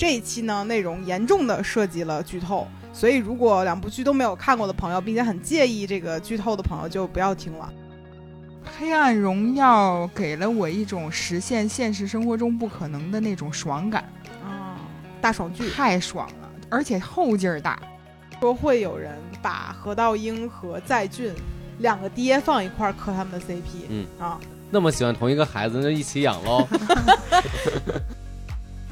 这一期呢，内容严重的涉及了剧透，所以如果两部剧都没有看过的朋友，并且很介意这个剧透的朋友，就不要听了。黑暗荣耀给了我一种实现现实生活中不可能的那种爽感，啊，大爽剧太爽了，而且后劲儿大。说会有人把何道英和在俊两个爹放一块儿磕他们的 CP，嗯啊，那么喜欢同一个孩子，那就一起养喽。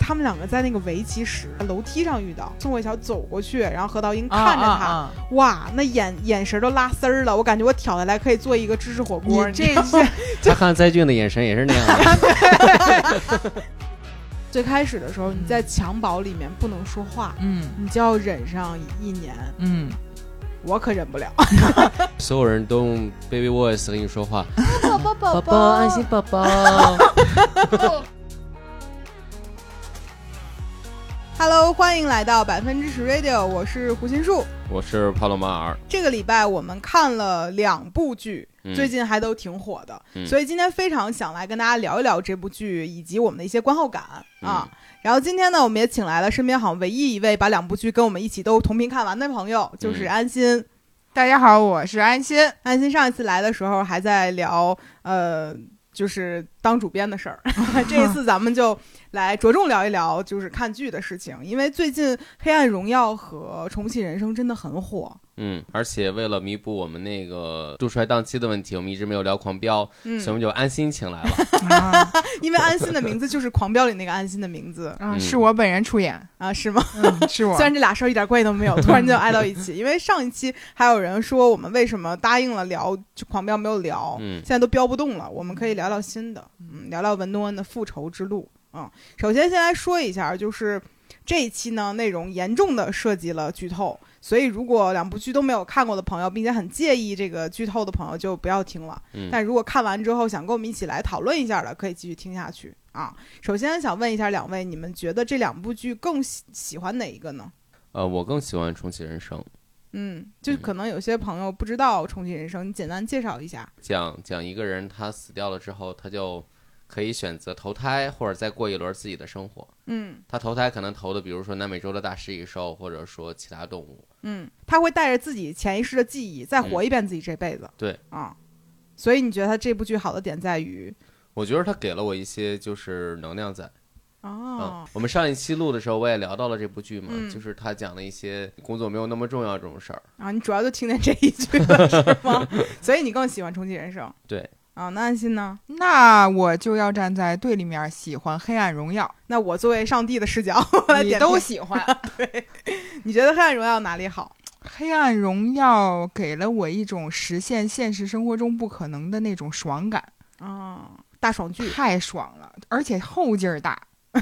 他们两个在那个围棋室楼梯上遇到，宋慧乔走过去，然后何道英看着他，啊啊啊哇，那眼眼神都拉丝儿了，我感觉我挑下来可以做一个芝士火锅。你这知道吗是 他看在俊的眼神也是那样的。最开始的时候，你在襁褓里面不能说话，嗯你就要忍上一年，嗯，我可忍不了。所有人都用 baby voice 跟你说话，宝宝宝宝宝安心宝宝。Hello，欢迎来到百分之十 Radio，我是胡心树。我是帕洛马尔，这个礼拜我们看了两部剧，嗯最近还都挺火的，嗯所以今天非常想来跟大家聊一聊这部剧以及我们的一些观后感啊。嗯然后今天呢，我们也请来了身边好像唯一一位把两部剧跟我们一起都同频看完的朋友，就是嗯安心。大家好，我是安心。安心上一次来的时候还在聊呃，就是当主编的事儿，这一次咱们就来着重聊一聊就是看剧的事情，因为最近《黑暗荣耀》和《重启人生》真的很火。嗯，而且为了弥补我们那个杜帅档期的问题，我们一直没有聊狂飙，嗯所以我们就安心请来了。啊因为安心的名字就是《狂飙》里那个安心的名字啊，嗯是我本人出演，啊，是吗？嗯，是我虽。然这俩事儿一点关系都没有，突然就挨到一起。因为上一期还有人说我们为什么答应了聊就狂飙没有聊，嗯现在都飙不动了，我们可以聊聊新的，嗯，聊聊文东恩的复仇之路。嗯，首先先来说一下，就是这一期呢内容严重的涉及了剧透，所以如果两部剧都没有看过的朋友，并且很介意这个剧透的朋友，就不要听了。嗯但如果看完之后想跟我们一起来讨论一下的，可以继续听下去啊。首先想问一下两位，你们觉得这两部剧更喜喜欢哪一个呢？呃，我更喜欢重启人生，嗯，就可能有些朋友不知道《重启人生》，你简单介绍一下。讲讲一个人他死掉了之后，他就可以选择投胎，或者再过一轮自己的生活。嗯他投胎可能投的，比如说南美洲的大食蚁兽，或者说其他动物。嗯，他会带着自己潜意识的记忆再活一遍自己这辈子。对啊，所以你觉得他这部剧好的点在于我觉得他给了我一些就是能量在。哦嗯，，我们上一期录的时候，我也聊到了这部剧嘛，嗯就是他讲了一些工作没有那么重要这种事儿。啊，你主要就听见这一句了是吗？所以你更喜欢《重启人生》对，啊？那安心呢？那我就要站在对立面，喜欢《黑暗荣耀那我作为上帝的视角，你点评都喜欢。对你觉得《黑暗荣耀》哪里好？黑暗荣耀给了我一种实现现实生活中不可能的那种爽感，啊，大爽剧。太爽了，而且后劲儿大。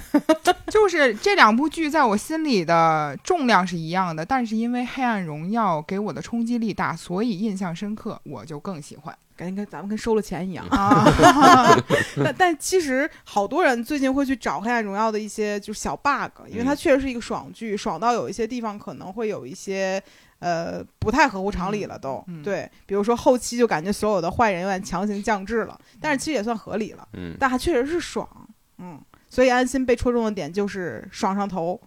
就是这两部剧在我心里的重量是一样的，但是因为《黑暗荣耀》给我的冲击力大，所以印象深刻，我就更喜欢。感觉跟咱们跟收了钱一样，啊。但但其实好多人最近会去找《黑暗荣耀》的一些就是小 bug，因为它嗯。确实是一个爽剧，爽到有一些地方可能会有一些呃不太合乎常理了都。嗯。嗯对，比如说后期就感觉所有的坏人有点强行降智了，但是其实也算合理了，嗯，但它确实是爽，嗯，所以安心被戳中的点就是爽上头。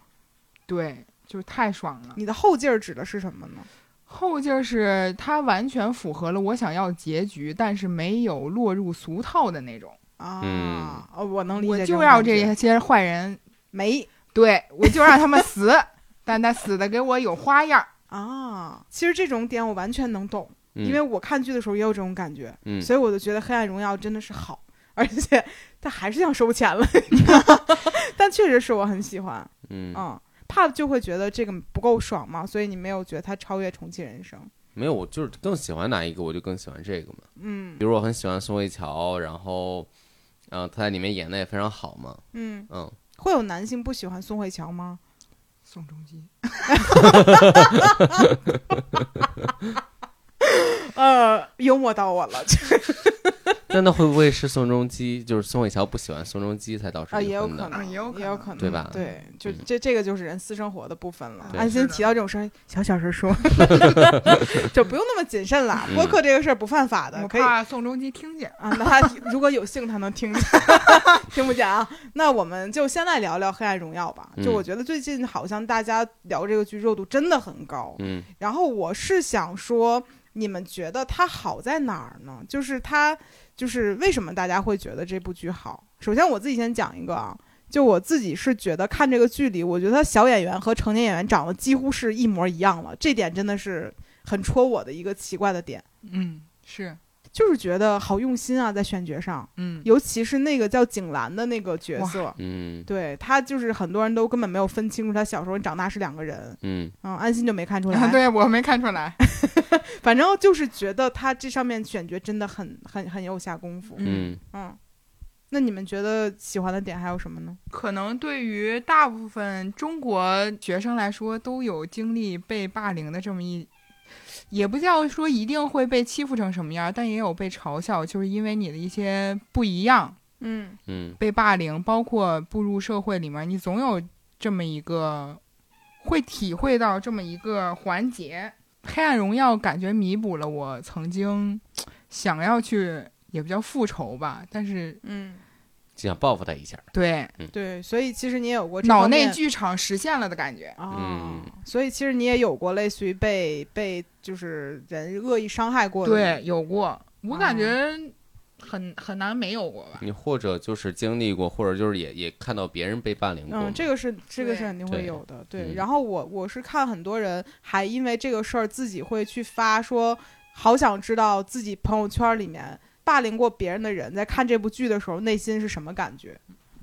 对，就是太爽了。你的后劲儿指的是什么呢？后劲儿是它完全符合了我想要结局，但是没有落入俗套的那种。啊，嗯哦，我能理解我就要这些坏人，没对我就让他们死，但他死的给我有花样。啊。其实这种点我完全能懂。嗯因为我看剧的时候也有这种感觉，嗯所以我就觉得《黑暗荣耀》真的是好，而且他还是想收钱了，你知道吗但确实是我很喜欢，嗯，嗯，怕就会觉得这个不够爽嘛，所以你没有觉得他超越《重启人生》，没有，我就是更喜欢哪一个，我就更喜欢这个嘛。嗯比如我很喜欢宋慧乔，然后，嗯、她在里面演的也非常好嘛。嗯，嗯，会有男性不喜欢宋慧乔吗？宋仲基，呃，幽默到我了，那那会不会是宋仲基，就是宋慧乔不喜欢宋仲基才导致啊？也有可能，也有可能也有可能，对吧对，就嗯这这个就是人私生活的部分了。安心提到这种事儿，小小声说，就不用那么谨慎啦。嗯播客这个事儿不犯法的，我可以怕宋仲基听见。啊。那他如果有幸，他能听见，听不见啊。那我们就先来聊聊《黑暗荣耀》吧。就嗯我觉得最近好像大家聊这个剧热度真的很高，嗯然后我是想说，你们觉得它好在哪儿呢？就是它，就是为什么大家会觉得这部剧好？首先我自己先讲一个啊，就我自己是觉得看这个剧里，我觉得小演员和成年演员长得几乎是一模一样了，这点真的是很戳我的一个奇怪的点，嗯，是，就是觉得好用心啊，在选角上，嗯，尤其是那个叫景兰的那个角色。嗯对他就是很多人都根本没有分清楚他小时候长大是两个人，嗯嗯，安心就没看出来。啊，对我没看出来。反正就是觉得他这上面选角真的很很很有下功夫。嗯嗯，那你们觉得喜欢的点还有什么呢？可能对于大部分中国学生来说，都有经历被霸凌的这么一，也不叫说一定会被欺负成什么样，但也有被嘲笑，就是因为你的一些不一样嗯。嗯。被霸凌，包括步入社会里面，你总有这么一个会体会到这么一个环节。黑暗荣耀感觉弥补了我曾经想要去，也不叫复仇吧，但是嗯，就想报复他一下。对对，所以其实你也有过这脑内剧场实现了的感觉。啊、嗯所以其实你也有过类似于被被就是人恶意伤害过的。对，有过，我感哦觉很很难没有过吧。你或者就是经历过，或者就是也也看到别人被霸凌过。嗯，这个是这个是肯定会有的，对。嗯然后我我是看很多人还因为这个事儿自己会去发说，好想知道自己朋友圈里面霸凌过别人的人在看这部剧的时候内心是什么感觉。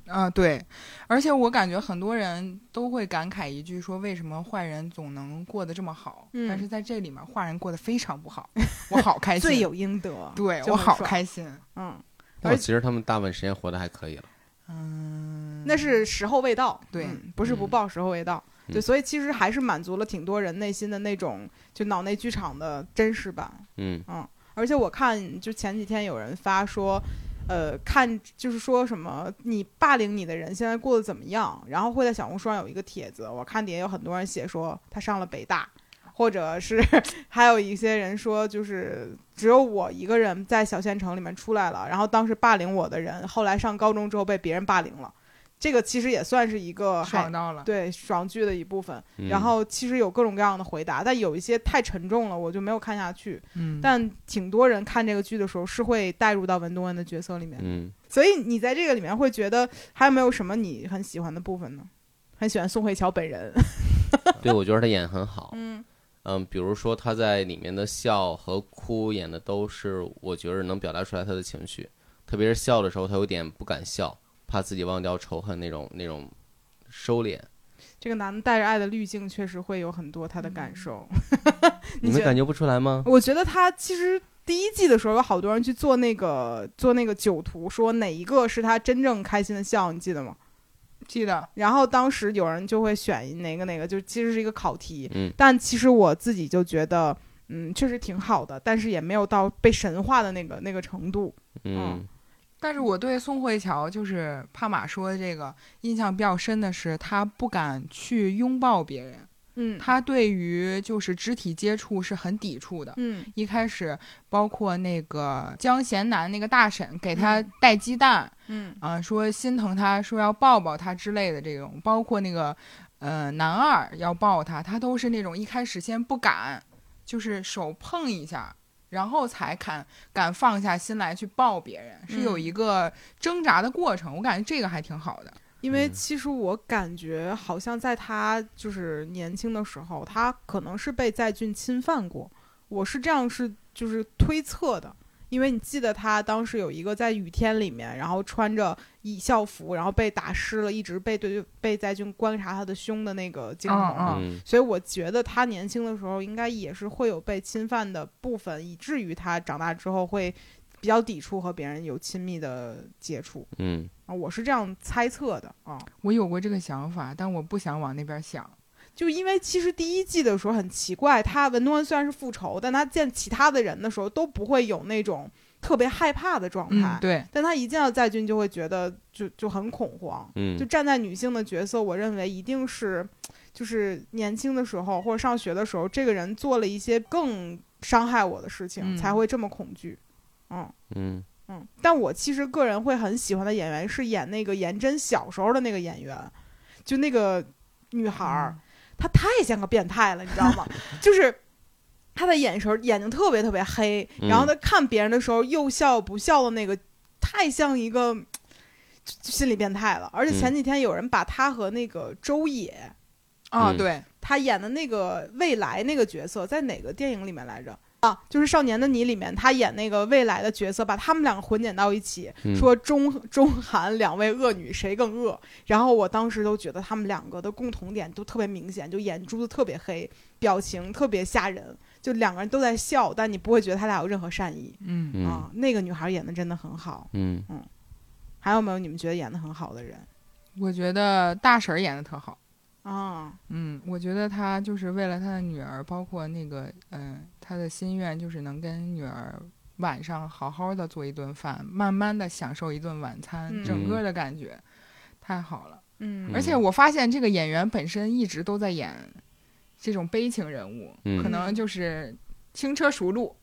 啊，对，而且我感觉很多人都会感慨一句说，为什么坏人总能过得这么好？嗯但是在这里面，坏人过得非常不好，我好开心，罪有应得，对我好开心。嗯，但我其实他们大部分时间活得还可以了。嗯，那是时候未到，对嗯不是不嗯报，时候未到。嗯对，所以其实还是满足了挺多人内心的那种就脑内剧场的真实版。嗯而且我看就前几天有人发说，呃，看就是说什么你霸凌你的人现在过得怎么样，然后会在小红书上有一个帖子，我看底下有很多人写说他上了北大，或者是 还有一些人说就是只有我一个人在小县城里面出来了，然后当时霸凌我的人后来上高中之后被别人霸凌了，这个其实也算是一个爽到了。对爽剧的一部分。嗯然后其实有各种各样的回答，但有一些太沉重了，我就没有看下去。嗯，但挺多人看这个剧的时候是会带入到文东恩的角色里面，嗯，所以你在这个里面会觉得还有没有什么你很喜欢的部分呢？很喜欢宋慧乔本人，对，我觉得她演得很好。嗯嗯，比如说她在里面的笑和哭演的都是，我觉得能表达出来她的情绪，特别是笑的时候，她有点不敢笑，怕自己忘掉仇恨那种那种收敛。这个男的带着爱的滤镜确实会有很多他的感受。你们感觉不出来吗？我觉得他其实第一季的时候有好多人去做那个做那个酒图，说哪一个是他真正开心的笑，你记得吗？记得然后当时有人就会选哪个哪个，就其实是一个考题，嗯但其实我自己就觉得，嗯，确实挺好的，但是也没有到被神化的那个那个程度。嗯但是我对宋慧乔就是帕玛说的这个印象比较深的是，她不敢去拥抱别人，嗯，她对于就是肢体接触是很抵触的。嗯一开始，包括那个江贤南那个大婶给他嗯带鸡蛋，嗯啊、说心疼他，说要抱抱他之类的这种，包括那个呃男二要抱她，她都是那种一开始先不敢，就是手碰一下，然后才敢敢放下心来去抱别人，是有嗯一个挣扎的过程。我感觉这个还挺好的。因为嗯其实我感觉好像在他就是年轻的时候，他可能是被在俊侵犯过，我是这样是就是推测的。因为你记得他当时有一个在雨天里面，然后穿着一校服，然后被打湿了，一直被对被在军观察他的胸的那个镜头。嗯嗯所以我觉得他年轻的时候应该也是会有被侵犯的部分，以至于他长大之后会比较抵触和别人有亲密的接触嗯啊，我是这样猜测的啊。我有过这个想法，但我不想往那边想。就因为其实第一季的时候很奇怪，他文东恩虽然是复仇，但他见其他的人的时候都不会有那种特别害怕的状态。嗯，对，但他一见到在俊，就会觉得就就很恐慌。嗯就站在女性的角色，我认为一定是，就是年轻的时候或者上学的时候，这个人做了一些更伤害我的事情，嗯才会这么恐惧。嗯嗯嗯，但我其实个人会很喜欢的演员是演那个颜真小时候的那个演员，就那个女孩儿，嗯她太像个变态了，你知道吗？就是。他的眼神儿眼睛特别特别黑，嗯然后他看别人的时候又笑不笑的那个，太像一个心理变态了。而且前嗯几天有人把他和那个周也，啊，嗯对，他演的那个未来那个角色，在哪个电影里面来着？啊，就是《少年的你》里面，他演那个未来的角色，把他们两个混剪到一起，嗯说中中韩两位恶女谁更恶。然后我当时都觉得他们两个的共同点都特别明显，就眼珠子特别黑，表情特别吓人，就两个人都在笑，但你不会觉得他俩有任何善意、嗯，嗯啊。那个女孩演的真的很好。嗯还有没有你们觉得演的很好的人我觉得大婶儿演的特好。啊？嗯，我觉得他就是为了他的女儿，包括那个，嗯、他的心愿就是能跟女儿晚上好好的做一顿饭，慢慢的享受一顿晚餐，嗯整个的感觉太好了。嗯而且我发现这个演员本身一直都在演这种悲情人物，嗯可能就是轻车熟路，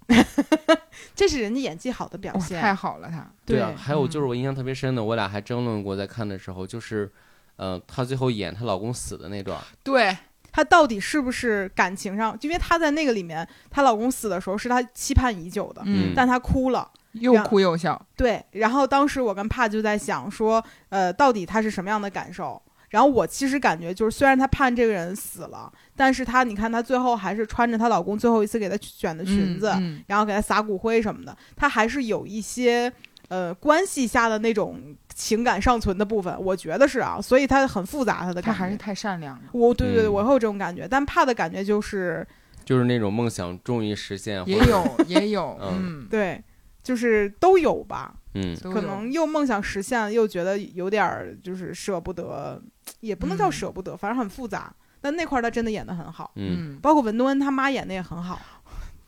这是人家演技好的表哇，现。太好了他。对啊，还有就是我印象特别深的，我俩还争论过，在看的时候，就是，呃，她最后演她老公死的那段，对，她到底是不是感情上？因为她在那个里面，她老公死的时候是她期盼已久的，嗯，但她哭了。又哭又笑。对，然后当时我跟帕就在想说，呃，到底她是什么样的感受？然后我其实感觉就是，虽然她盼这个人死了，但是她你看她最后还是穿着她老公最后一次给她选的裙子，嗯然后给她撒骨灰什么的，她还是有一些呃关系下的那种情感尚存的部分，我觉得是啊，所以他很复杂，他的他还是太善良了。我对对对，嗯。我会有这种感觉，但怕的感觉就是就是那种梦想终于实现，也有，也有，嗯。嗯，对，就是都有吧，嗯。可能又梦想实现了，又觉得有点儿就是舍不得，也不能叫嗯。舍不得，反正很复杂。但那块儿他真的演的很好，嗯，嗯，包括文东恩他妈演的也很好，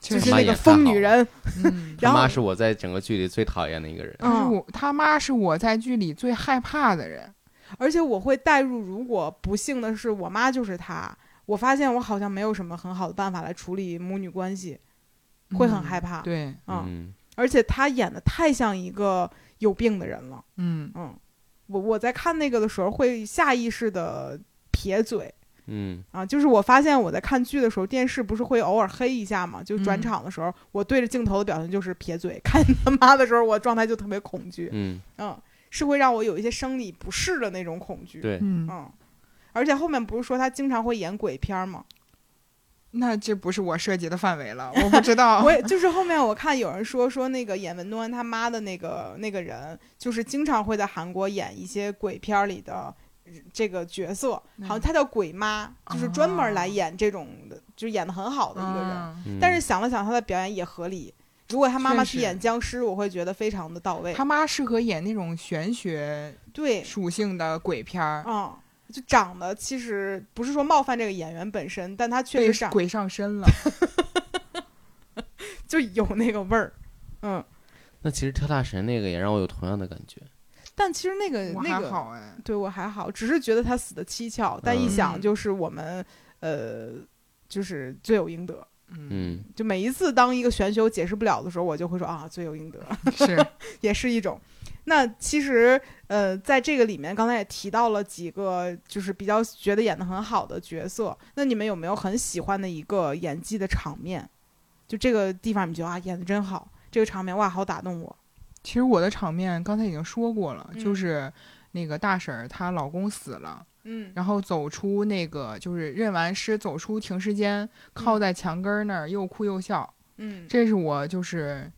就是那个疯女人。嗯，然后他妈是我在整个剧里最讨厌的一个人，他是嗯，我他妈是我在剧里最害怕的人。而且我会带入，如果不幸的是我妈就是她，我发现我好像没有什么很好的办法来处理母女关系，会很嗯害怕。对，嗯，嗯而且她演的太像一个有病的人了。嗯嗯，我我在看那个的时候会下意识的撇嘴嗯啊，就是我发现我在看剧的时候，电视不是会偶尔黑一下嘛，就转嗯场的时候，我对着镜头的表情就是撇嘴。看他妈的时候，我状态就特别恐惧，嗯，嗯，是会让我有一些生理不适的那种恐惧，对，嗯，嗯，而且后面不是说他经常会演鬼片吗？那这不是我涉及的范围了，我不知道。我也就是后面我看有人说说那个演文东恩他妈的那个那个人，就是经常会在韩国演一些鬼片儿里的这个角色，好像她叫鬼妈，就是专门来演这种的，就演的很好的一个人。但是想了想，她的表演也合理。如果她妈妈去演僵尸，我会觉得非常的到位。她妈适合演那种玄学对，属性的鬼片儿，嗯，就长得其实不是说冒犯这个演员本身，但他确实长鬼上身了。就有那个味儿。嗯，那其实跳大神那个也让我有同样的感觉，但其实那个那个好哎，对我还好，只是觉得他死的蹊跷，但一想嗯就是我们、呃，就是罪有应得。嗯，嗯就每一次当一个玄学我解释不了的时候，我就会说啊，罪有应得，是，也是一种。那其实呃，在这个里面，刚才也提到了几个就是比较觉得演的很好的角色。那你们有没有很喜欢的一个演技的场面？就这个地方，你觉得啊，演的真好，这个场面哇，好打动我。其实我的场面刚才已经说过了，嗯。就是那个大婶儿她老公死了，嗯。然后走出那个就是认完尸走出停尸间，靠在墙根儿那儿又哭又笑，嗯，这是我就是。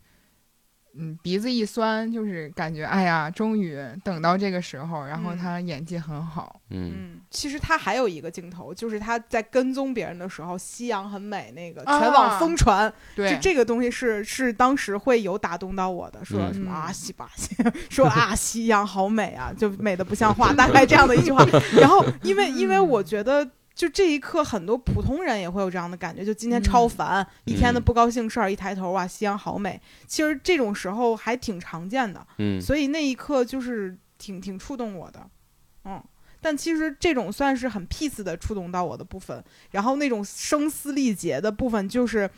嗯，鼻子一酸，就是感觉哎呀，终于等到这个时候。然后嗯他演技很好，嗯嗯，其实他还有一个镜头，就是他在跟踪别人的时候，夕阳很美，那个啊全网疯传，对，就这个东西是是当时会有打动到我的，说嗯什么嗯啊西巴西，说啊夕阳好美啊，就美的不像话，大概这样的一句话。然后因为因为我觉得就这一刻，很多普通人也会有这样的感觉，就今天超烦，一天的不高兴事儿，一抬头哇，夕阳好美。其实这种时候还挺常见的，嗯所以那一刻就是挺挺触动我的，嗯。但其实这种算是很 peace 的触动到我的部分，然后那种声嘶力竭的部分，就是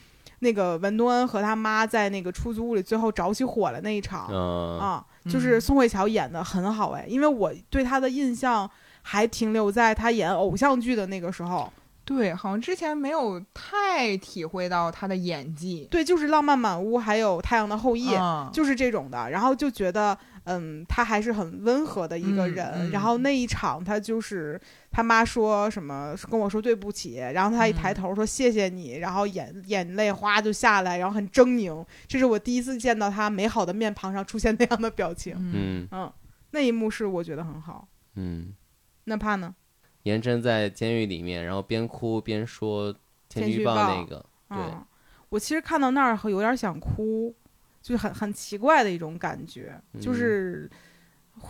那个文东恩和他妈在那个出租屋里最后着起火了那一场，嗯啊，就是嗯宋慧乔演的很好哎，因为我对她的印象还停留在他演偶像剧的那个时候，对，好像之前没有太体会到他的演技。对，就是《浪漫满屋》还有《太阳的后裔》嗯就是这种的，然后就觉得，嗯，他还是很温和的一个嗯人。嗯然后那一场，他就是他妈说什么跟我说对不起，然后他一抬嗯头说谢谢你，然后眼眼泪哗就下来，然后很狰狞。这是我第一次见到他美好的面庞上出现那样的表情。嗯，嗯嗯，那一幕是我觉得很好。嗯，那怕呢？严真在监狱里面，然后边哭边说天气预报那个，对。嗯，我其实看到那儿会有点想哭，就是很很奇怪的一种感觉，就嗯。是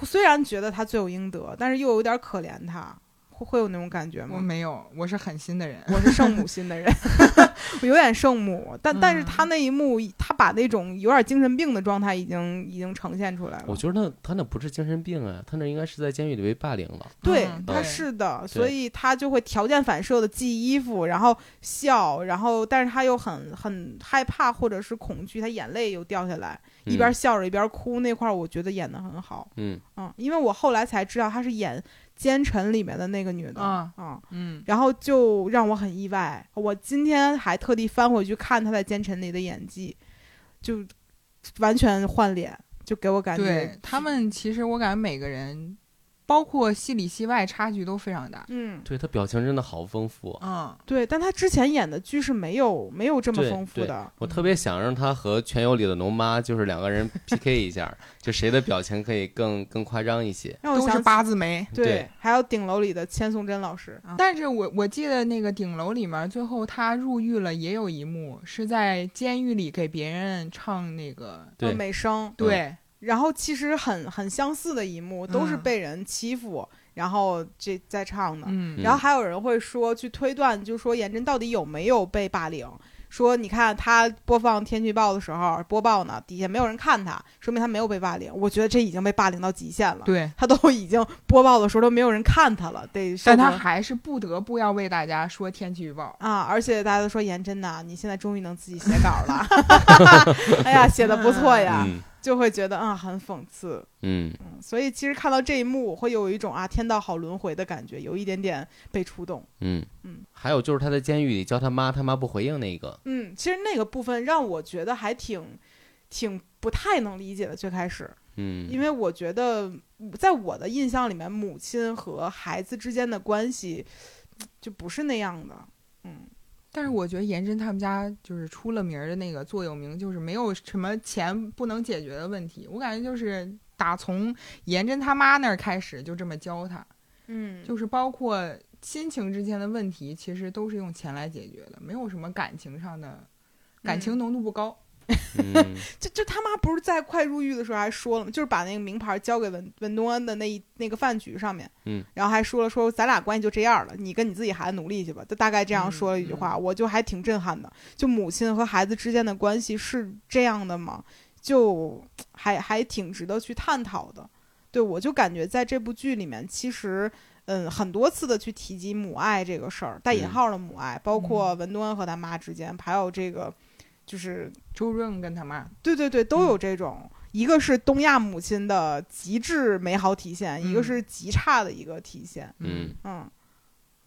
虽然觉得他罪有应得，但是又有点可怜他，会会有那种感觉我吗？没有，我是狠心的人。我是圣母心的人，我有点圣母，但但是嗯他那一幕，他把那种有点精神病的状态已经已经呈现出来了。我觉得那他那不是精神病啊，他那应该是在监狱里被霸凌了。对，他是的，所以他就会条件反射的系衣服，然后笑，然后但是他又很很害怕或者是恐惧，他眼泪又掉下来，一边嗯笑着一边哭，那块儿我觉得演的很好，嗯嗯，因为我后来才知道他是演《奸臣》里面的那个女的，啊嗯。嗯，然后就让我很意外，我今天还特地翻回去看她在《奸臣》里的演技，就完全换脸，就给我感觉对他们，其实我感觉每个人，包括戏里戏外差距都非常大。嗯。对他表情真的好丰富啊。嗯，对，但他之前演的剧是没有没有这么丰富的，我特别想让他和《全游》里的龙妈，就是两个人 PK 一下，就谁的表情可以更更夸张一些。都是让我想八字眉。对，对还有顶楼里的千颂珍老师，但是我我记得那个顶楼里面，最后他入狱了，也有一幕是在监狱里给别人唱那个，美声，对，然后其实很很相似的一幕，都是嗯被人欺负，然后这在唱的，嗯然后还有人会说去推断，就说颜真到底有没有被霸凌。说你看他播放天气预报的时候播报呢，底下没有人看他，说明他没有被霸凌。我觉得这已经被霸凌到极限了。对，他都已经播报的时候都没有人看他了，得受但他还是不得不要为大家说天气预报。啊！而且大家都说颜真呐，你现在终于能自己写稿了，哎呀，写的不错呀，嗯就会觉得啊很讽刺。嗯嗯，所以其实看到这一幕，我会有一种啊天道好轮回的感觉，有一点点被触动。嗯嗯，还有就是他在监狱里叫他妈，他妈不回应那个。嗯，其实那个部分让我觉得还挺挺不太能理解的。最开始，嗯，因为我觉得在我的印象里面，母亲和孩子之间的关系就不是那样的。嗯，但是我觉得颜真他们家就是出了名儿的那个座右铭，就是没有什么钱不能解决的问题。我感觉就是打从颜真他妈那儿开始就这么教他，嗯就是包括亲情之间的问题，其实都是用钱来解决的，没有什么感情上的，感情浓度不高。嗯 就就他妈不是在快入狱的时候还说了吗？就是把那个名牌交给文文东恩的那一那个饭局上面，嗯，然后还说了说咱俩关系就这样了，你跟你自己孩子努力去吧，就大概这样嗯说了一句话，我就还挺震撼的。就母亲和孩子之间的关系是这样的吗？就还还挺值得去探讨的。对我就感觉在这部剧里面，其实嗯很多次的去提及母爱这个事儿，带引嗯号的母爱，包括文东恩和他妈之间，还有这个就是周润跟他妈，对对对，都有这种。一个是东亚母亲的极致美好体现，一个嗯是极差的一个体现。嗯嗯，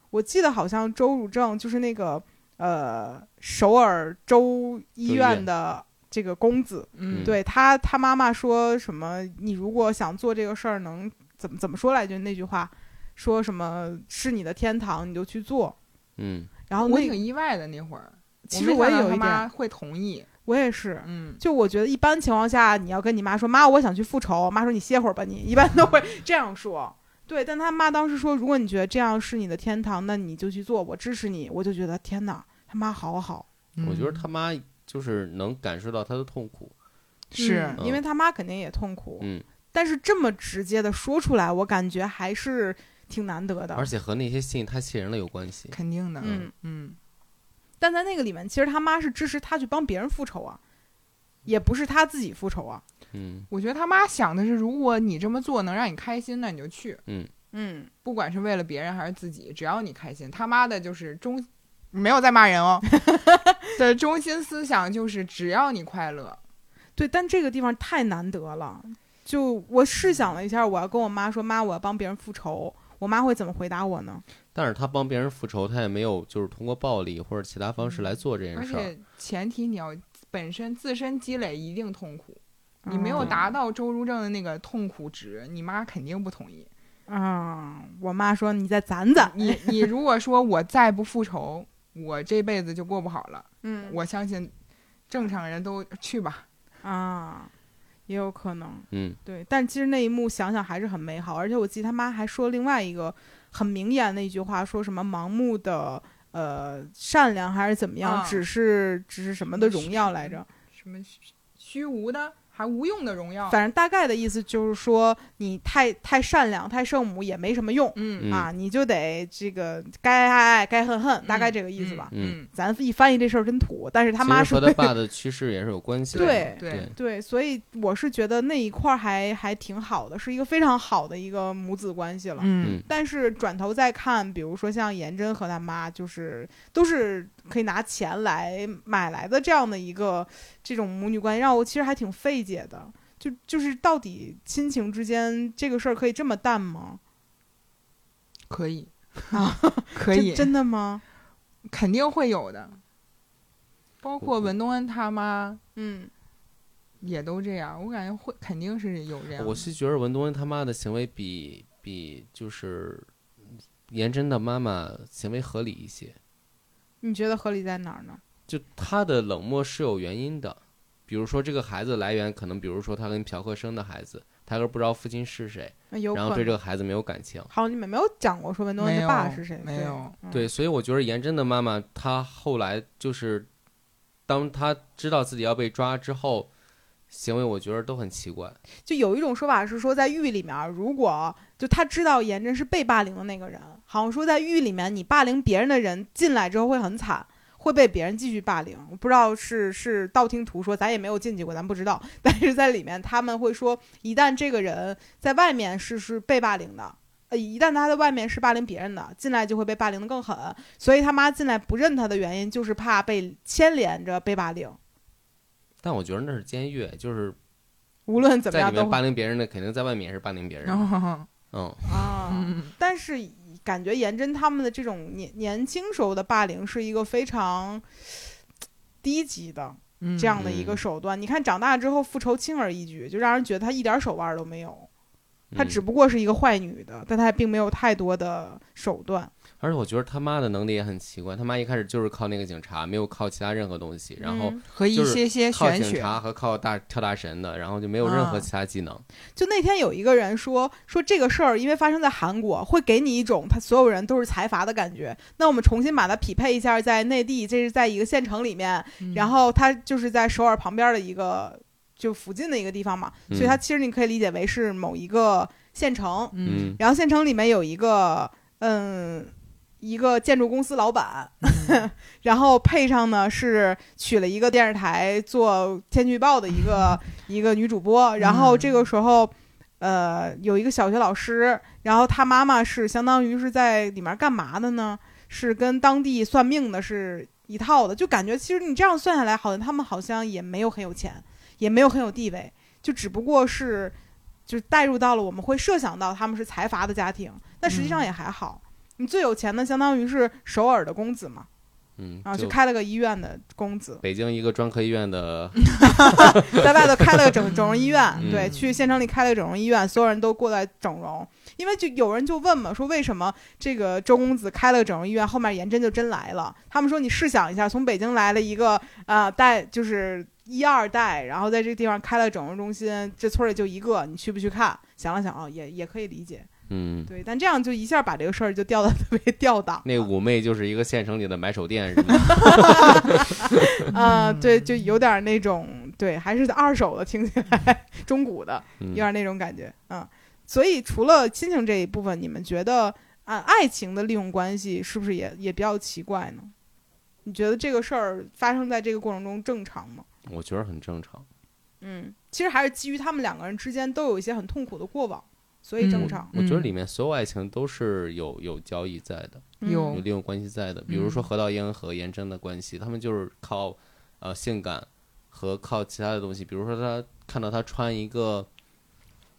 我记得好像周汝正就是那个呃首尔州医院院的这个公子，嗯，对他他妈妈说什么？你如果想做这个事儿，能怎么怎么说来着？那句话说什么是你的天堂，你就去做。嗯然后我挺意外的那会儿，其实我也有一点，会同意。我也是。嗯，就我觉得一般情况下，你要跟你妈说，妈，我想去复仇。妈说你歇会儿吧你，一般都会这样说。对，但他妈当时说，如果你觉得这样是你的天堂，那你就去做，我支持你。我就觉得天哪，他妈好好。我觉得他妈就是能感受到他的痛苦。是嗯因为他妈肯定也痛苦，嗯但是这么直接的说出来，我感觉还是挺难得的。而且和那些信他气人了有关系。肯定的，嗯嗯，但在那个里面，其实他妈是支持他去帮别人复仇啊，也不是他自己复仇啊。嗯我觉得他妈想的是，如果你这么做能让你开心，那你就去，嗯，不管是为了别人还是自己，只要你开心。他妈的就是中，没有在骂人哦，的中心思想就是只要你快乐。对，但这个地方太难得了。就我试想了一下，我要跟我妈说，妈，我要帮别人复仇，我妈会怎么回答我呢？但是她帮别人复仇，她也没有就是通过暴力或者其他方式来做这件事儿。而且前提你要本身自身积累一定痛苦，你没有哦达到周如正的那个痛苦值，你妈肯定不同意。啊、我妈说你再攒攒，你你如果说我再不复仇，我这辈子就过不好了。嗯，我相信正常人都去吧。啊，也有可能。嗯，对，但其实那一幕想想还是很美好，而且我记得他妈还说另外一个很名言的一句话，说什么盲目的呃善良还是怎么样，啊只是只是什么的荣耀来着，什么虚虚无的还无用的荣耀。反正大概的意思就是说你太太善良太圣母也没什么用。嗯嗯啊，你就得这个该爱爱该恨恨，大概这个意思吧。嗯，咱一翻译这事儿真土，但是他妈是其实和他爸 的趋势也是有关系的。对对对对，所以我是觉得那一块儿还还挺好的，是一个非常好的一个母子关系了。嗯嗯但是转头再看，比如说像颜真和他妈，就是都是可以拿钱来买来的这样的一个这种母女关系，让我其实还挺费解的。就就是到底亲情之间这个事儿可以这么淡吗？可以啊，可以真，的吗？肯定会有的。包括文东恩他妈嗯也都这样，我感觉会肯定是有这样。我是觉得文东恩他妈的行为比比就是颜真的妈妈行为合理一些。你觉得合理在哪儿呢？就他的冷漠是有原因的，比如说这个孩子来源可能，比如说他跟朴克生的孩子，他都不知道父亲是谁。然后对这个孩子没有感情。好，你们没有讲过说文东恩的爸是谁？没有，嗯对，所以我觉得严真的妈妈，她后来就是，当她知道自己要被抓之后，行为我觉得都很奇怪。就有一种说法是说，在狱里面，如果就他知道严真是被霸凌的那个人，好像说在狱里面，你霸凌别人的人进来之后会很惨，会被别人继续霸凌。我不知道是是道听途说，咱也没有进去过，咱不知道。但是在里面他们会说，一旦这个人在外面是是被霸凌的。呃，一旦他在外面是霸凌别人的，进来就会被霸凌的更狠，所以他妈进来不认他的原因就是怕被牵连着被霸凌，但我觉得那是监狱，就是无论怎么样都会在里面霸凌别人的，肯定在外面也是霸凌别人。嗯，啊。嗯但是感觉颜真他们的这种年年轻时候的霸凌是一个非常低级的嗯这样的一个手段。你看长大之后复仇轻而易举，就让人觉得她一点手腕都没有。她嗯只不过是一个坏女的，但她并没有太多的手段。而且我觉得他妈的能力也很奇怪，他妈一开始就是靠那个警察，没有靠其他任何东西，然后嗯和一些些靠玄学，警察和靠大跳大神的，然后就没有任何啊其他技能。就那天有一个人说说这个事儿，因为发生在韩国，会给你一种他所有人都是财阀的感觉。那我们重新把它匹配一下，在内地，这是在一个县城里面，嗯然后他就是在首尔旁边的一个就附近的一个地方嘛，嗯所以它其实你可以理解为是某一个县城。嗯然后县城里面有一个嗯一个建筑公司老板，然后配上呢是娶了一个电视台做天气预报的一个 一个女主播，然后这个时候。呃，有一个小学老师，然后他妈妈是相当于是在里面干嘛的呢？是跟当地算命的是一套的，就感觉其实你这样算下来，好像他们好像也没有很有钱，也没有很有地位，就只不过是就带入到了我们会设想到他们是财阀的家庭，但实际上也还好。你最有钱的相当于是首尔的公子嘛，嗯，啊，就去开了个医院的公子，北京一个专科医院的，在外头开了个整整容医院，嗯对，去县城里开了个整容医院，所有人都过来整容。因为就有人就问嘛，说为什么这个周公子开了个整容医院，后面颜真就真来了？他们说你试想一下，从北京来了一个呃带就是一二代，然后在这个地方开了整容中心，这村里就一个，你去不去看？想了想啊、也也可以理解，嗯，对，但这样就一下把这个事儿就调的特别 吊档。那妩媚就是一个县城里的买手店，是吗？啊、对，就有点那种，对，还是二手的，听起来中古的，嗯有点那种感觉，嗯。所以除了亲情这一部分，你们觉得啊，爱情的利用关系是不是也也比较奇怪呢？你觉得这个事儿发生在这个过程中正常吗？我觉得很正常。嗯，其实还是基于他们两个人之间都有一些很痛苦的过往，所以正嗯常。我觉得里面所有爱情都是有有交易在的，嗯有有利用关系在的。比如说何道英和颜真的关系，他们就是靠呃性感和靠其他的东西。比如说他看到他穿一个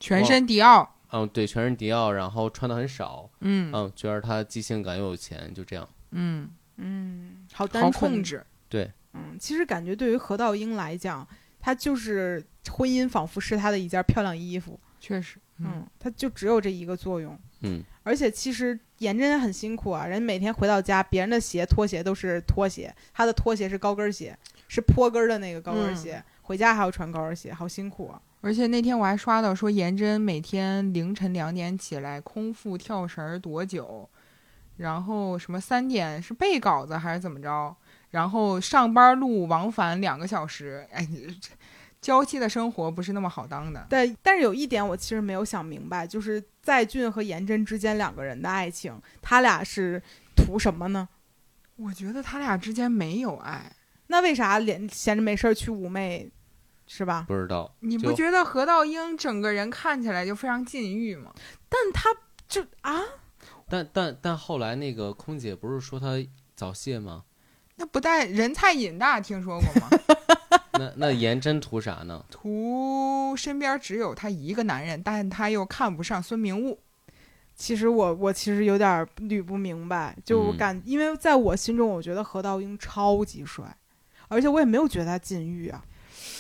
全身迪奥，嗯对全身迪奥，然后穿的很少，嗯嗯，觉得他既性感又有钱，就这样。嗯，嗯，好单好控。制，对，嗯，其实感觉对于何道英来讲，他就是婚姻仿佛是他的一件漂亮衣服。确实，嗯，他就只有这一个作用。嗯，而且其实颜真很辛苦啊，人每天回到家，别人的鞋、拖鞋都是拖鞋，他的拖鞋是高跟鞋，是坡跟的那个高跟鞋，回家还要穿高跟鞋，好辛苦啊。而且那天我还刷到说，颜真每天凌晨两点起来空腹跳绳儿多久，然后什么三点是背稿子还是怎么着，然后上班路往返两个小时，哎，这娇妻的生活不是那么好当的。但但是有一点我其实没有想明白，就是在俊和颜真之间两个人的爱情，他俩是图什么呢？我觉得他俩之间没有爱，那为啥连闲着没事儿去妩媚，是吧？不知道。你不觉得何道英整个人看起来就非常禁欲吗？但他就啊，但但但后来那个空姐不是说他早泄吗？那不带人菜瘾大，听说过吗？那那颜真图啥呢？图身边只有他一个男人，但他又看不上孙明悟。其实我我其实有点儿捋不明白，就我嗯感，因为在我心中，我觉得何道英超级帅，而且我也没有觉得他禁欲啊，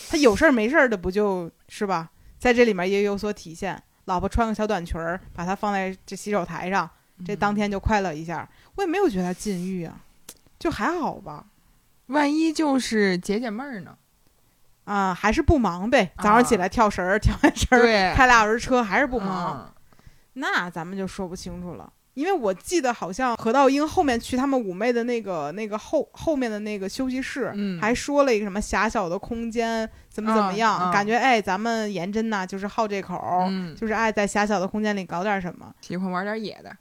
他有事儿没事儿的不就是吧？在这里面也有所体现，老婆穿个小短裙儿，把他放在这洗手台上，这当天就快乐一下，我也没有觉得他禁欲啊，就还好吧。万一就是解解闷儿呢？啊，还是不忙呗。早上起来跳绳儿，跳完绳儿，开俩小时车，还是不忙。嗯那咱们就说不清楚了，因为我记得好像何道英后面去他们妩媚的那个那个后后面的那个休息室，嗯还说了一个什么狭小的空间怎么怎么样，感觉哎，咱们颜真呐就是好这口就是爱在狭小的空间里搞点什么，喜欢玩点野的。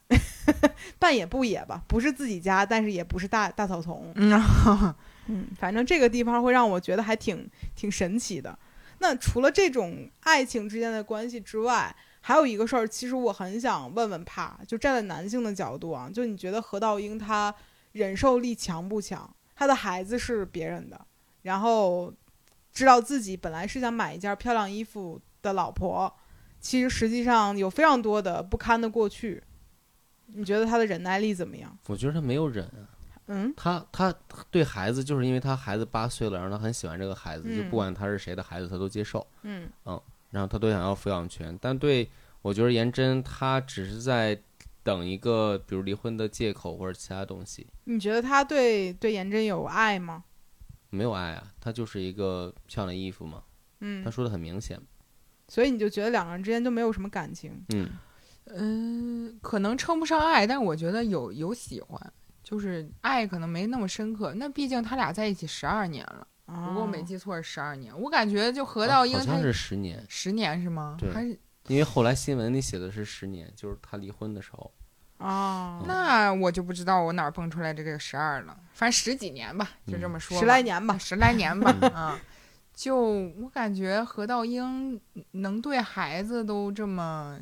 半野不野吧，不是自己家，但是也不是大大草丛，嗯，反正这个地方会让我觉得还挺挺神奇的。那除了这种爱情之间的关系之外，还有一个事儿，其实我很想问问帕，就站在男性的角度啊，就你觉得何道英他忍受力强不强？他的孩子是别人的，然后知道自己本来是想买一件漂亮衣服的老婆，其实实际上有非常多的不堪的过去。你觉得他的忍耐力怎么样？我觉得他没有忍啊，嗯。他他对孩子就是因为他孩子八岁了，然后他很喜欢这个孩子，就嗯。不管他是谁的孩子，他都接受，嗯。然后他都想要抚养权。但对我觉得颜真，他只是在等一个比如离婚的借口或者其他东西，你觉得他对对颜真有爱吗？没有爱啊，他就是一个漂亮衣服嘛，嗯。他，说的很明显，所以你就觉得两个人之间就没有什么感情？嗯，嗯，可能称不上爱，但我觉得有有喜欢，就是爱可能没那么深刻。那毕竟他俩在一起十二年了，啊如果我没记错是十二年。我感觉就何道英他啊好像是十年，十年是吗？对还是因为后来新闻里写的是十年，就是他离婚的时候，哦，那我就不知道我哪儿蹦出来这个十二了，反正十几年吧，就这么说吧。十来年吧。十来年吧，啊，就我感觉何道英能对孩子都这么，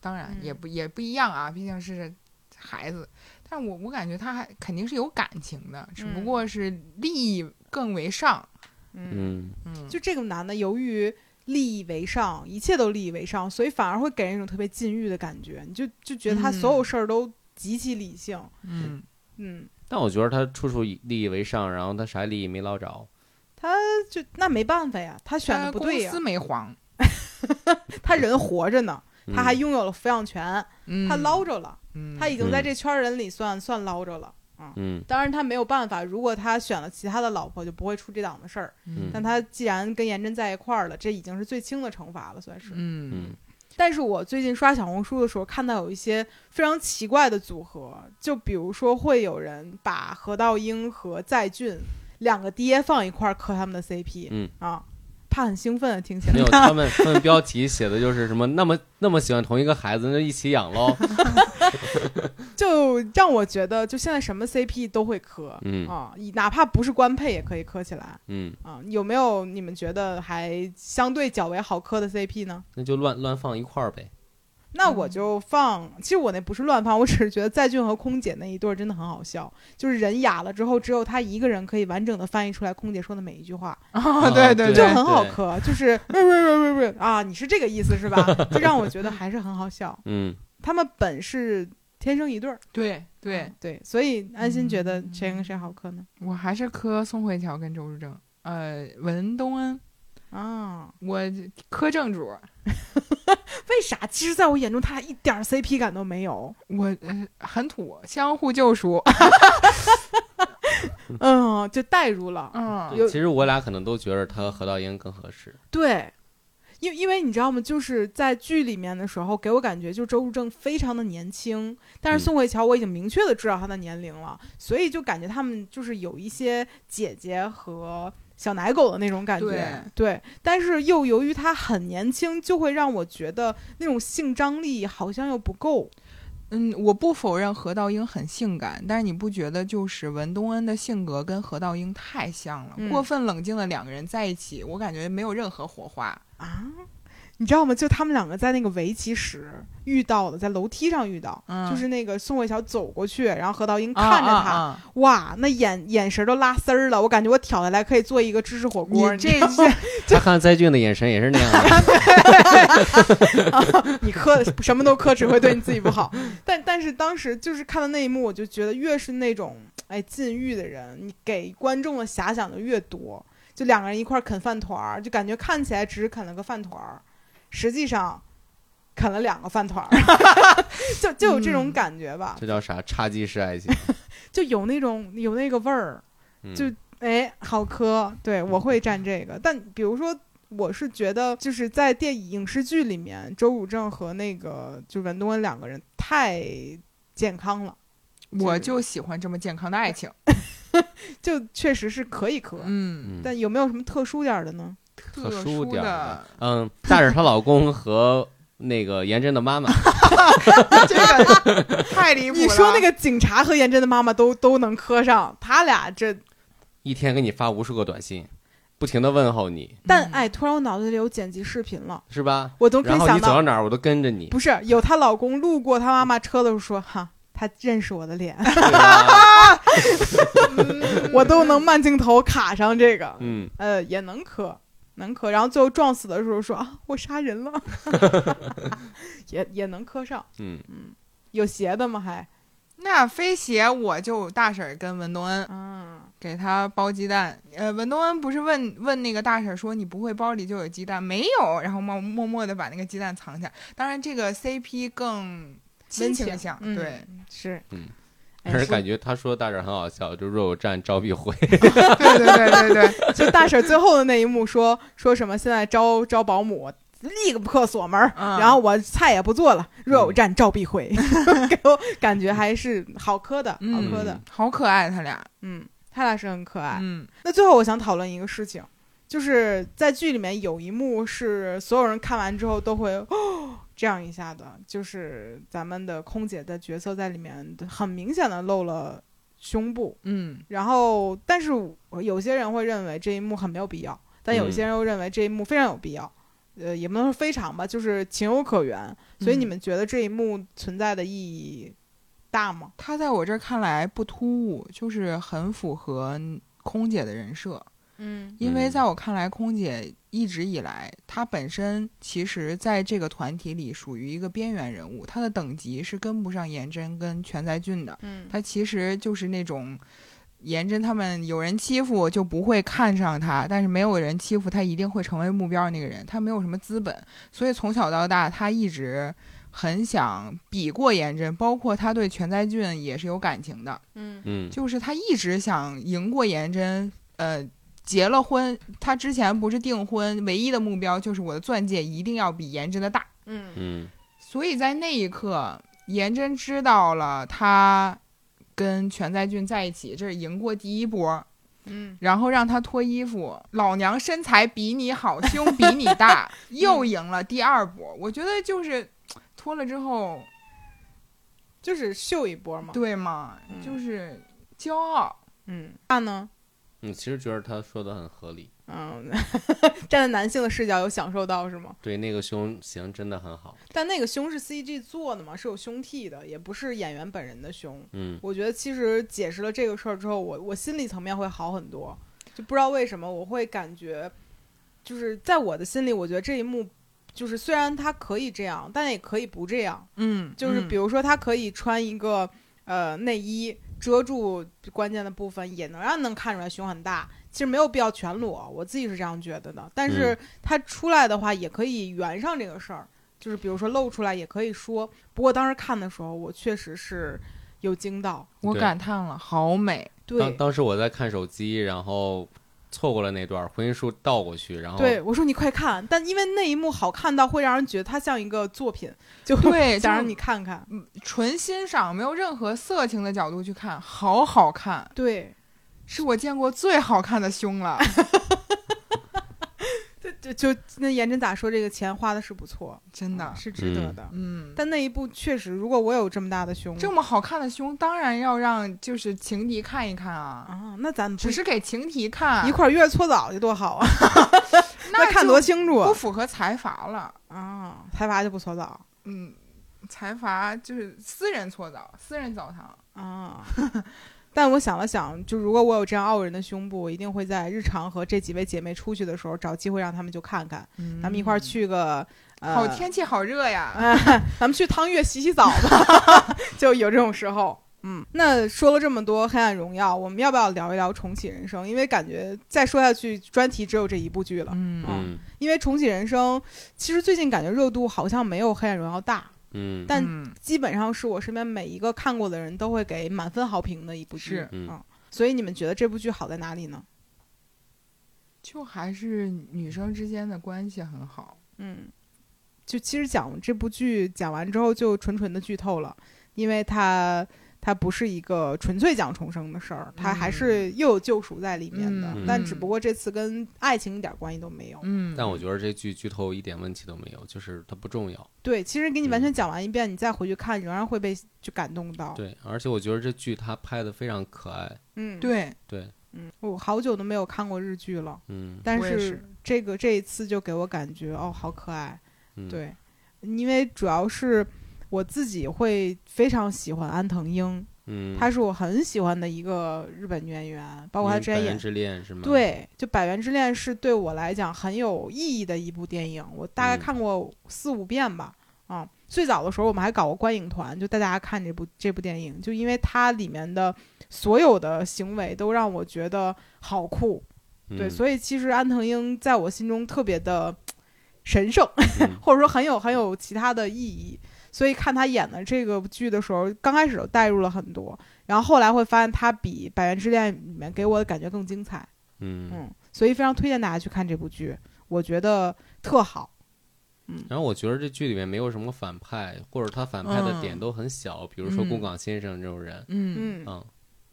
当然嗯也不也不一样啊，毕竟是孩子，但我我感觉他还肯定是有感情的，只不嗯。过是利益更为上，嗯，嗯，嗯，就这个男的，由于利益为上，一切都利益为上，所以反而会给人一种特别禁欲的感觉。你就就觉得他所有事儿都极其理性。嗯。嗯，但我觉得他处处以利益为上，然后他啥利益没捞着，他就那没办法呀，他选的不对呀公司，没黄，他人活着呢，嗯。他还拥有了抚养权，嗯，他捞着了，嗯，他已经在嗯这圈人里算算捞着了。嗯当然他没有办法，如果他选了其他的老婆，就不会出这档子事儿。嗯但他既然跟颜真在一块儿了，这已经是最轻的惩罚了，算是。嗯嗯但是我最近刷小红书的时候，看到有一些非常奇怪的组合，就比如说会有人把何道英和在俊两个爹放一块儿磕他们的 CP，嗯啊，怕很兴奋，听起来没有，他们他们标题写的就是什么那么那么喜欢同一个孩子，那就一起养喽。就让我觉得，就现在什么 CP 都会磕，嗯啊，哪怕不是官配也可以磕起来嗯，啊。有没有你们觉得还相对较为好磕的 CP 呢？那就乱乱放一块儿呗。那我就放，其实我那不是乱放，我只是觉得在俊和空姐那一对儿真的很好笑，就是人哑了之后，只有他一个人可以完整的翻译出来空姐说的每一句话，啊，对对对对，就很好磕，就是不是不是不是不是啊，你是这个意思是吧？就让我觉得还是很好笑。嗯，他们本是天生一对儿，对对，对，所以安心觉得谁跟谁好磕呢？我还是磕宋慧乔跟周书正，呃，文东恩，啊，我磕正主，为啥？其实，在我眼中，他俩一点儿 CP 感都没有。我呃很土，相互救赎，嗯，就代入了。嗯，其实我俩可能都觉得他和何道英更合适。对，因因为你知道吗？就是在剧里面的时候，给我感觉就周书正非常的年轻，但是嗯宋慧乔我已经明确的知道他的年龄了，所以就感觉他们就是有一些姐姐和小奶狗的那种感觉。对，但是又由于他很年轻，就会让我觉得那种性张力好像又不够。嗯，我不否认何道英很性感，但是你不觉得就是文东恩的性格跟何道英太像了？嗯过分冷静的两个人在一起，我感觉没有任何火花。啊，你知道吗？就他们两个在那个围棋室遇到的，在楼梯上遇到，嗯就是那个宋慧乔走过去，然后何道英啊看着他，啊啊哇，那眼眼神都拉丝儿了，我感觉我挑下来可以做一个芝士火锅。你这知道吗这他看在俊的眼神也是那样的。你磕什么都磕，只会对你自己不好。但但是当时就是看到那一幕，我就觉得越是那种哎禁欲的人，你给观众的遐想就越多。就两个人一块儿啃饭团儿，就感觉看起来只是啃了个饭团儿，实际上啃了两个饭团儿，就就有这种嗯感觉吧，这叫啥？插鸡式爱情。就有那种有那个味儿。嗯就哎，好磕，对我会蘸这个。但比如说，我是觉得就是在电影影视剧里面，周汝正和那个就文东恩两个人太健康了，我就喜欢这么健康的爱情。就确实是可以磕。嗯，嗯但有没有什么特殊点儿的呢？特殊殊点儿的，嗯，带着她老公和那个颜真的妈妈 这个太离谱了。你说那个警察和颜真的妈妈都都能磕上，他俩这……一天给你发无数个短信，不停的问候你，但哎，突然我脑子里有剪辑视频了，是吧？我都可然后以想到，你走到哪儿，我都跟着你，不是有她老公路过她妈妈车的时候说哈。他认识我的脸？我都能慢镜头卡上这个。嗯，呃，也能磕，能磕。然后最后撞死的时候说啊，我杀人了，也也能磕上。嗯嗯，有斜的吗？还那非邪我就大婶跟文东恩嗯，给他包鸡蛋。呃，文东恩不是问问那个大婶说你不会包里就有鸡蛋没有？然后默默默的把那个鸡蛋藏起来。当然这个 CP 更亲温情情向，嗯对是，嗯哎。但是感觉他说大婶很好笑，就若有战招必回，对对对对对，就大婶最后的那一幕说说什么？现在招招保姆，立刻锁门然后我菜也不做了，若有战召必回，给我感觉还是好磕的，好嗯磕的。好可爱他俩。嗯，他俩是很可爱。嗯那最后我想讨论一个事情，就是在剧里面有一幕是所有人看完之后都会哦这样一下的，就是咱们的空姐的角色在里面很明显的露了胸部，嗯然后但是有些人会认为这一幕很没有必要，但有些人又认为这一幕非常有必要。呃，也不能说非常吧，就是情有可原。所以你嗯们觉得这一幕存在的意义大吗？他在我这儿看来不突兀，就是很符合空姐的人设。嗯因为嗯在我看来，空姐一直以来，她本身其实在这个团体里属于一个边缘人物，她的等级是跟不上颜真跟全在俊的。嗯她其实就是那种颜真他们有人欺负就不会看上她，但是没有人欺负她一定会成为目标的那个人。她没有什么资本，所以从小到大，她一直很想比过颜真，包括她对全在俊也是有感情的。嗯嗯，就是他一直想赢过颜真，呃，结了婚，他之前不是订婚，唯一的目标就是我的钻戒一定要比颜真的大。嗯嗯所以在那一刻，颜真知道了他跟全在俊在一起，这是赢过第一波。嗯，然后让他脱衣服，老娘身材比你好，胸比你大，又赢了第二波。我觉得就是脱了之后，就是秀一波嘛。对嘛，嗯就是骄傲。嗯，那呢？嗯，其实觉得他说的很合理。嗯，站在男性的视角有享受到是吗？对，那个胸型真的很好。但那个胸是 CG 做的嘛，是有胸替的，也不是演员本人的胸。嗯，我觉得其实解释了这个事儿之后，我我心理层面会好很多。就不知道为什么我会感觉，就是在我的心里，我觉得这一幕就是虽然他可以这样，但也可以不这样。嗯，就是比如说，他可以穿一个呃内衣遮住关键的部分，也能让人能看出来胸很大。其实没有必要全裸，我自己是这样觉得的。但是它出来的话，也可以圆上这个事儿，就是比如说露出来也可以说。不过当时看的时候，我确实是有惊到。我感叹了，好美。对当当时我在看手机，然后错过了那段，婚姻树倒过去，然后对，我说你快看，但因为那一幕好看到会让人觉得它像一个作品，就对 想让就你看看。纯欣赏，没有任何色情的角度去看，好好看，对，是我见过最好看的胸了。就就那颜真咋说，这个钱花的是不错，真的，是值得的。嗯，但那一部确实，如果我有这么大的胸，这么好看的胸，当然要让就是情敌看一看啊，啊，那咱不只是给情敌看，一块儿约搓澡去多好啊！那看多清楚啊！不符合财阀了。啊，财阀就不搓澡嗯，财阀就是私人搓澡、私人澡堂。啊。但我想了想，就如果我有这样傲人的胸部，我一定会在日常和这几位姐妹出去的时候，找机会让她们就看看，咱们一块儿去个。呃、好天气好热呀！哎，咱们去汤月洗洗澡吧，就有这种时候。嗯，那说了这么多《黑暗荣耀》，我们要不要聊一聊《重启人生》？因为感觉再说下去，专题只有这一部剧了。嗯嗯因为《重启人生》其实最近感觉热度好像没有《黑暗荣耀》大，嗯但嗯基本上是我身边每一个看过的人都会给满分好评的一部剧。是嗯所以你们觉得这部剧好在哪里呢？就还是女生之间的关系很好。嗯，就其实讲这部剧讲完之后就纯纯的剧透了，因为它它不是一个纯粹讲重生的事儿，它还是又有救赎在里面的，嗯但只不过这次跟爱情一点关系都没有。嗯，但我觉得这剧剧透一点问题都没有，就是它不重要。对，其实给你完全讲完一遍，你再回去看，仍然会被就感动到。对，而且我觉得这剧它拍的非常可爱。嗯，，对，对，嗯，我好久都没有看过日剧了，嗯但我也是这个这一次就给我感觉哦，好可爱。嗯，对，因为主要是我自己会非常喜欢安藤樱，嗯，她是我很喜欢的一个日本女演员，包括她之前演。百元之恋是吗？，对，就《百元之恋》是对我来讲很有意义的一部电影，我大概嗯看过四五遍吧。啊、最早的时候我们还搞过观影团，就带大家看这部这部电影，就因为它里面的所有的行为都让我觉得好酷。对，嗯所以其实安藤英在我心中特别的神圣，嗯或者说很有很有其他的意义。所以看他演的这个剧的时候，刚开始都带入了很多，然后后来会发现他比《百元之恋》里面给我的感觉更精彩。嗯，嗯，所以非常推荐大家去看这部剧，我觉得特好。然后我觉得这剧里面没有什么反派，或者他反派的点嗯都很小，比如说嗯。宫岗先生这种人，嗯，嗯。嗯，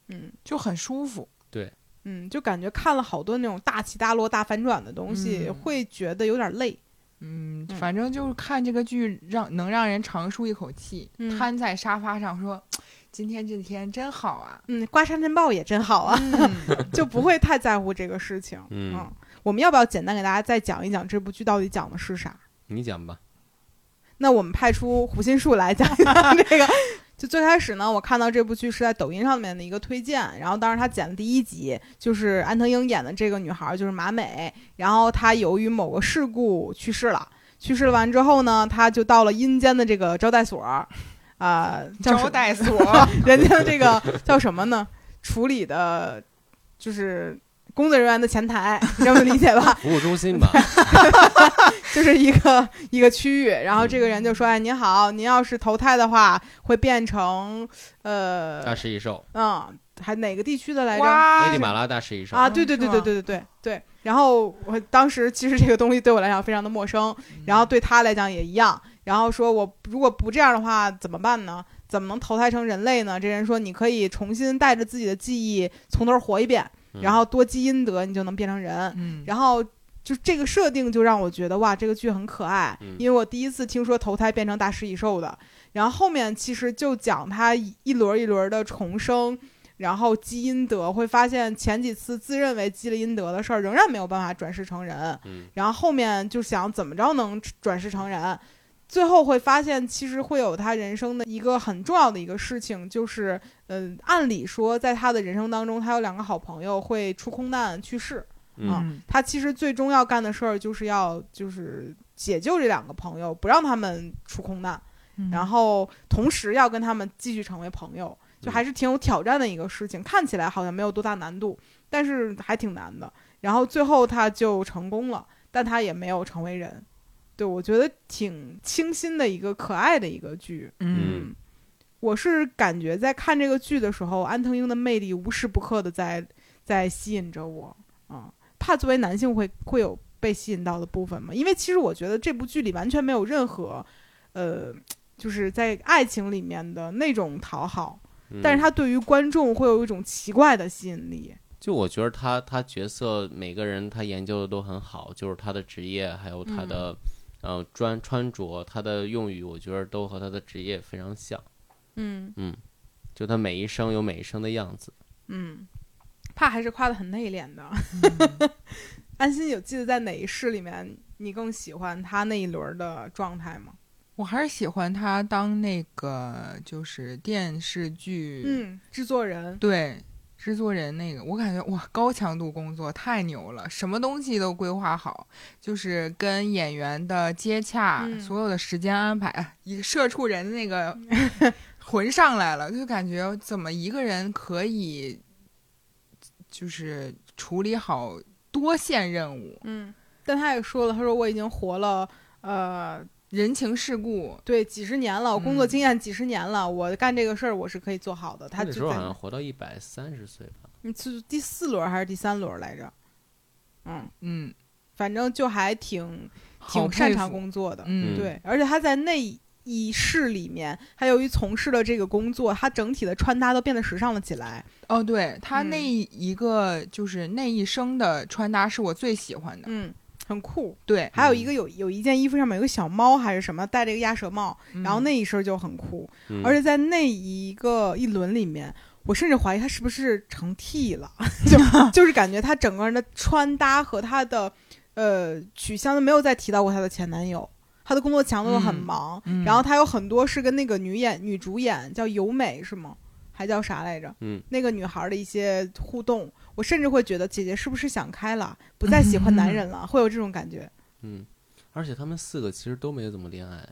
嗯。就很舒服。对。嗯，就感觉看了好多那种大起大落、大反转的东西，嗯。会觉得有点累。嗯，嗯反正就是看这个剧让能让人长舒一口气，嗯瘫在沙发上说：“今天这天真好啊。嗯，刮沙尘暴也真好啊，嗯 就不会太在乎这个事情。嗯我们要不要简单给大家再讲一讲这部剧到底讲的是啥？你讲吧。那我们派出胡心树来讲一讲这个。就最开始呢，我看到这部剧是在抖音上面的一个推荐，然后当时他剪的第一集就是安藤樱演的这个女孩，就是马美，然后她由于某个事故去世了，去世了完之后呢，她就到了阴间的这个招待所，啊、叫招待所 人家的这个叫什么呢？处理的，就是工作人员的前台，你这么理解吧？服务中心吧，就是一个一个区域，然后这个人就说：“哎，您好，您要是投胎的话，会变成呃大食蚁兽，嗯，还哪个地区的来着？哇危地马拉大食蚁兽，啊，对对对对对对对对。然后我当时其实这个东西对我来讲非常的陌生，然后对他来讲也一样。然后说我如果不这样的话怎么办呢？怎么能投胎成人类呢？这人说你可以重新带着自己的记忆从头活一遍。嗯然后多积阴德你就能变成人，嗯，然后就这个设定就让我觉得哇，这个剧很可爱，嗯因为我第一次听说投胎变成大食蚁兽的。然后后面其实就讲他一一轮一轮的重生，然后积阴德，会发现前几次自认为积了阴德的事儿，仍然没有办法转世成人。嗯然后后面就想怎么着能转世成人，最后会发现其实会有他人生的一个很重要的一个事情，就是嗯、按理说在他的人生当中，他有两个好朋友会出空难去世。嗯嗯他其实最终要干的事儿就是要就是解救这两个朋友，不让他们出空难，嗯然后同时要跟他们继续成为朋友，就还是挺有挑战的一个事情。看起来好像没有多大难度，但是还挺难的。然后最后他就成功了，但他也没有成为人。对我觉得挺清新的一个可爱的一个剧。嗯我是感觉在看这个剧的时候，安藤英的魅力无时不刻的在在吸引着我啊。怕作为男性会会有被吸引到的部分吗？因为其实我觉得这部剧里完全没有任何，呃，就是在爱情里面的那种讨好，嗯但是他对于观众会有一种奇怪的吸引力。就我觉得他他角色每个人他研究的都很好，就是他的职业还有他的、呃穿穿着，他的用语，我觉得都和他的职业非常像。嗯嗯，就他每一生有每一生的样子。嗯，怕还是夸的很内敛的。安心有记得在哪一世里面你更喜欢他那一轮的状态吗？我还是喜欢他当那个就是电视剧，嗯，制作人。对制作人那个，我感觉哇，高强度工作太牛了，什么东西都规划好，就是跟演员的接洽，嗯。所有的时间安排，哎一个社畜人的那个 魂上来了，就感觉怎么一个人可以就是处理好多线任务，嗯，但他也说了，他说我已经活了，呃，人情世故，对，几十年了，我工作嗯经验几十年了，我干这个事儿我是可以做好的。他那时候好像活到一百三十岁吧。你是第四轮还是第三轮来着？嗯，嗯，反正就还挺好挺擅长服工作的。嗯，对，而且他在那一世里面，他由于从事了这个工作，他整体的穿搭都变得时尚了起来。哦，对他嗯那一个、就是那一生的穿搭是我最喜欢的。嗯，很酷。对，还有一个有有一件衣服上面有个小猫还是什么，戴着一个鸭舌帽，然后嗯那一身就很酷。嗯、而且在那一个一轮里面，我甚至怀疑他是不是成 T 了，就 就是感觉他整个人的穿搭和他的呃取向都没有再提到过他的前男友。他的工作强度又很嗯忙，嗯然后他有很多是跟那个女演女主演叫由美是吗？还叫啥来着？嗯，那个女孩的一些互动，我甚至会觉得姐姐是不是想开了，不再喜欢男人了，会有这种感觉。嗯，而且他们四个其实都没有怎么恋爱，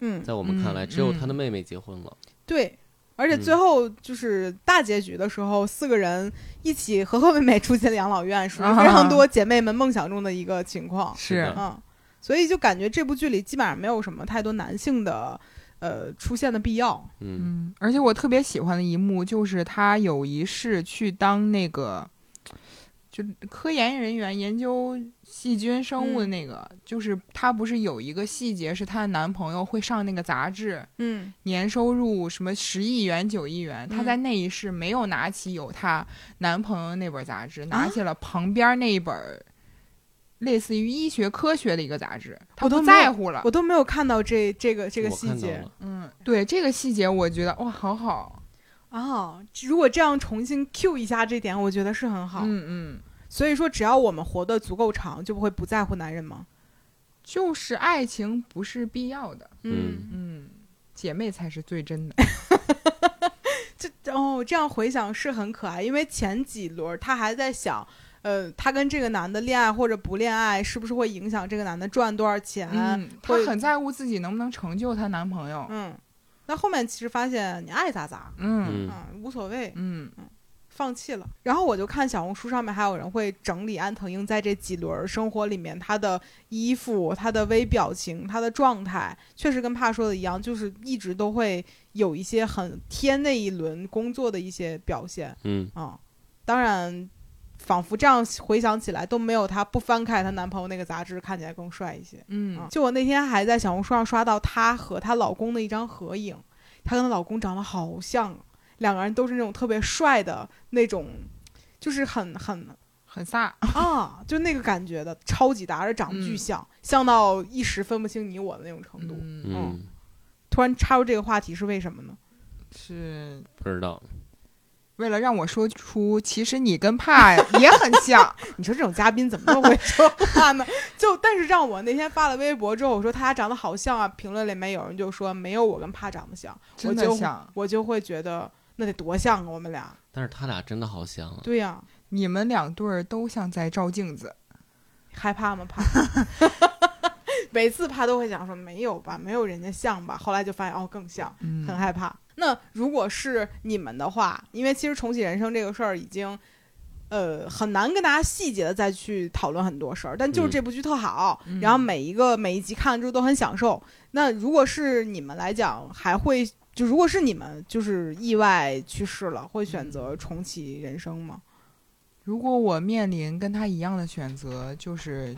嗯，在我们看来，嗯只有他的嗯妹妹结婚了。对，而且最嗯后就是大结局的时候，四个人一起和和美美住进了养老院，属于啊非常多姐妹们梦想中的一个情况。是的嗯，所以就感觉这部剧里基本上没有什么太多男性的呃出现的必要。嗯。嗯，而且我特别喜欢的一幕就是他有一世去当那个，就科研人员研究细菌生物的嗯。那个，就是她不是有一个细节是她的男朋友会上那个杂志，嗯。年收入什么十亿元、九亿元，她嗯。在那一世没有拿起有她男朋友那本杂志，啊？拿起了旁边那一本儿类似于医学科学的一个杂志，我都在乎了我。都没有看到这这个这个细节嗯，对这个细节，我觉得哇，好好。啊。如果这样重新 Q 一下这点，我觉得是很好。嗯嗯，所以说，只要我们活得足够长，就不会不在乎男人吗？就是爱情不是必要的，嗯嗯，姐妹才是最真的。这哦，这样回想是很可爱，因为前几轮他还在想，呃，他跟这个男的恋爱或者不恋爱，是不是会影响这个男的赚多少钱？嗯，她会很在乎自己能不能成就她男朋友。嗯，那后面其实发现你爱咋咋，嗯无所谓，嗯放弃了。然后我就看小红书上面还有人会整理安藤英在这几轮生活里面她的衣服、她的微表情、她的状态，确实跟帕说的一样，就是一直都会有一些很贴那一轮工作的一些表现。嗯啊、当然，仿佛这样回想起来都没有她不翻开她男朋友那个杂志看起来更帅一些。嗯啊就我那天还在小红书上刷到她和她老公的一张合影，她跟她老公长得好像，两个人都是那种特别帅的那种，就是很很很飒。啊，就那个感觉的，超级大，而且长得巨嗯像，像到一时分不清你我的那种程度。嗯，嗯，突然插入这个话题是为什么呢？是不知道。为了让我说出，其实你跟帕 也很像。你说这种嘉宾怎么那么会说话呢？就但是让我那天发了微博之后，我说他俩长得好像啊，评论里面有人就说没有我跟帕长得像，真的就像。我就会觉得那得多像啊，我们俩。但是他俩真的好像啊。对呀、你们两对儿都像在照镜子。害怕吗？怕。每次怕都会想说没有吧，没有人家像吧。后来就发现哦，更像，嗯很害怕。那如果是你们的话，因为其实重启人生这个事儿已经。呃，很难跟大家细节的再去讨论很多事儿，但就是嗯这部剧特好，嗯然后每一个每一集看了之后都很享受。那如果是你们来讲，还会就如果是你们就是意外去世了，会选择重启人生吗？如果我面临跟他一样的选择，就是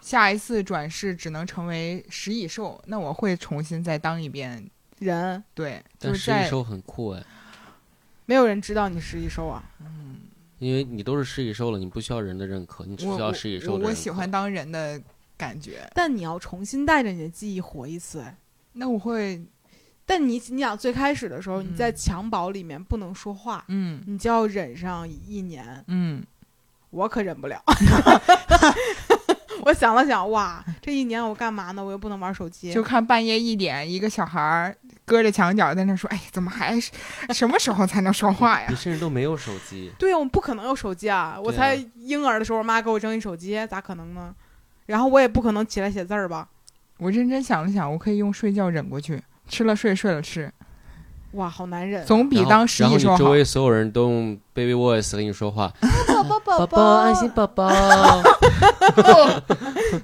下一次转世只能成为食蚁兽，那我会重新再当一遍。人。对，但就是在食蚁兽很酷哎，没有人知道你是一兽啊，因为你都是食蚁兽了，你不需要人的认可，你只我我需要食蚁兽我我的认可喜欢当人的感觉。但你要重新带着你的记忆活一次哎。那我会，但你你想最开始的时候，嗯你在襁褓里面不能说话，嗯。你就要忍上一年，嗯，我可忍不了。我想了想，哇，这一年我干嘛呢？我又不能玩手机，就看半夜一点，一个小孩儿搁着墙角在那说：“哎，怎么还是什么时候才能说话呀你甚至都没有手机，对呀，我们不可能有手机啊！我才婴儿的时候，我妈给我扔一手机，咋可能呢？然后我也不可能起来写字儿吧？？”我认真想了想，我可以用睡觉忍过去，吃了睡，睡了吃，哇，好难忍。总比当食然后蚁兽好。你周围所有人都用 baby voice 跟你说话，宝宝宝宝宝安心宝宝，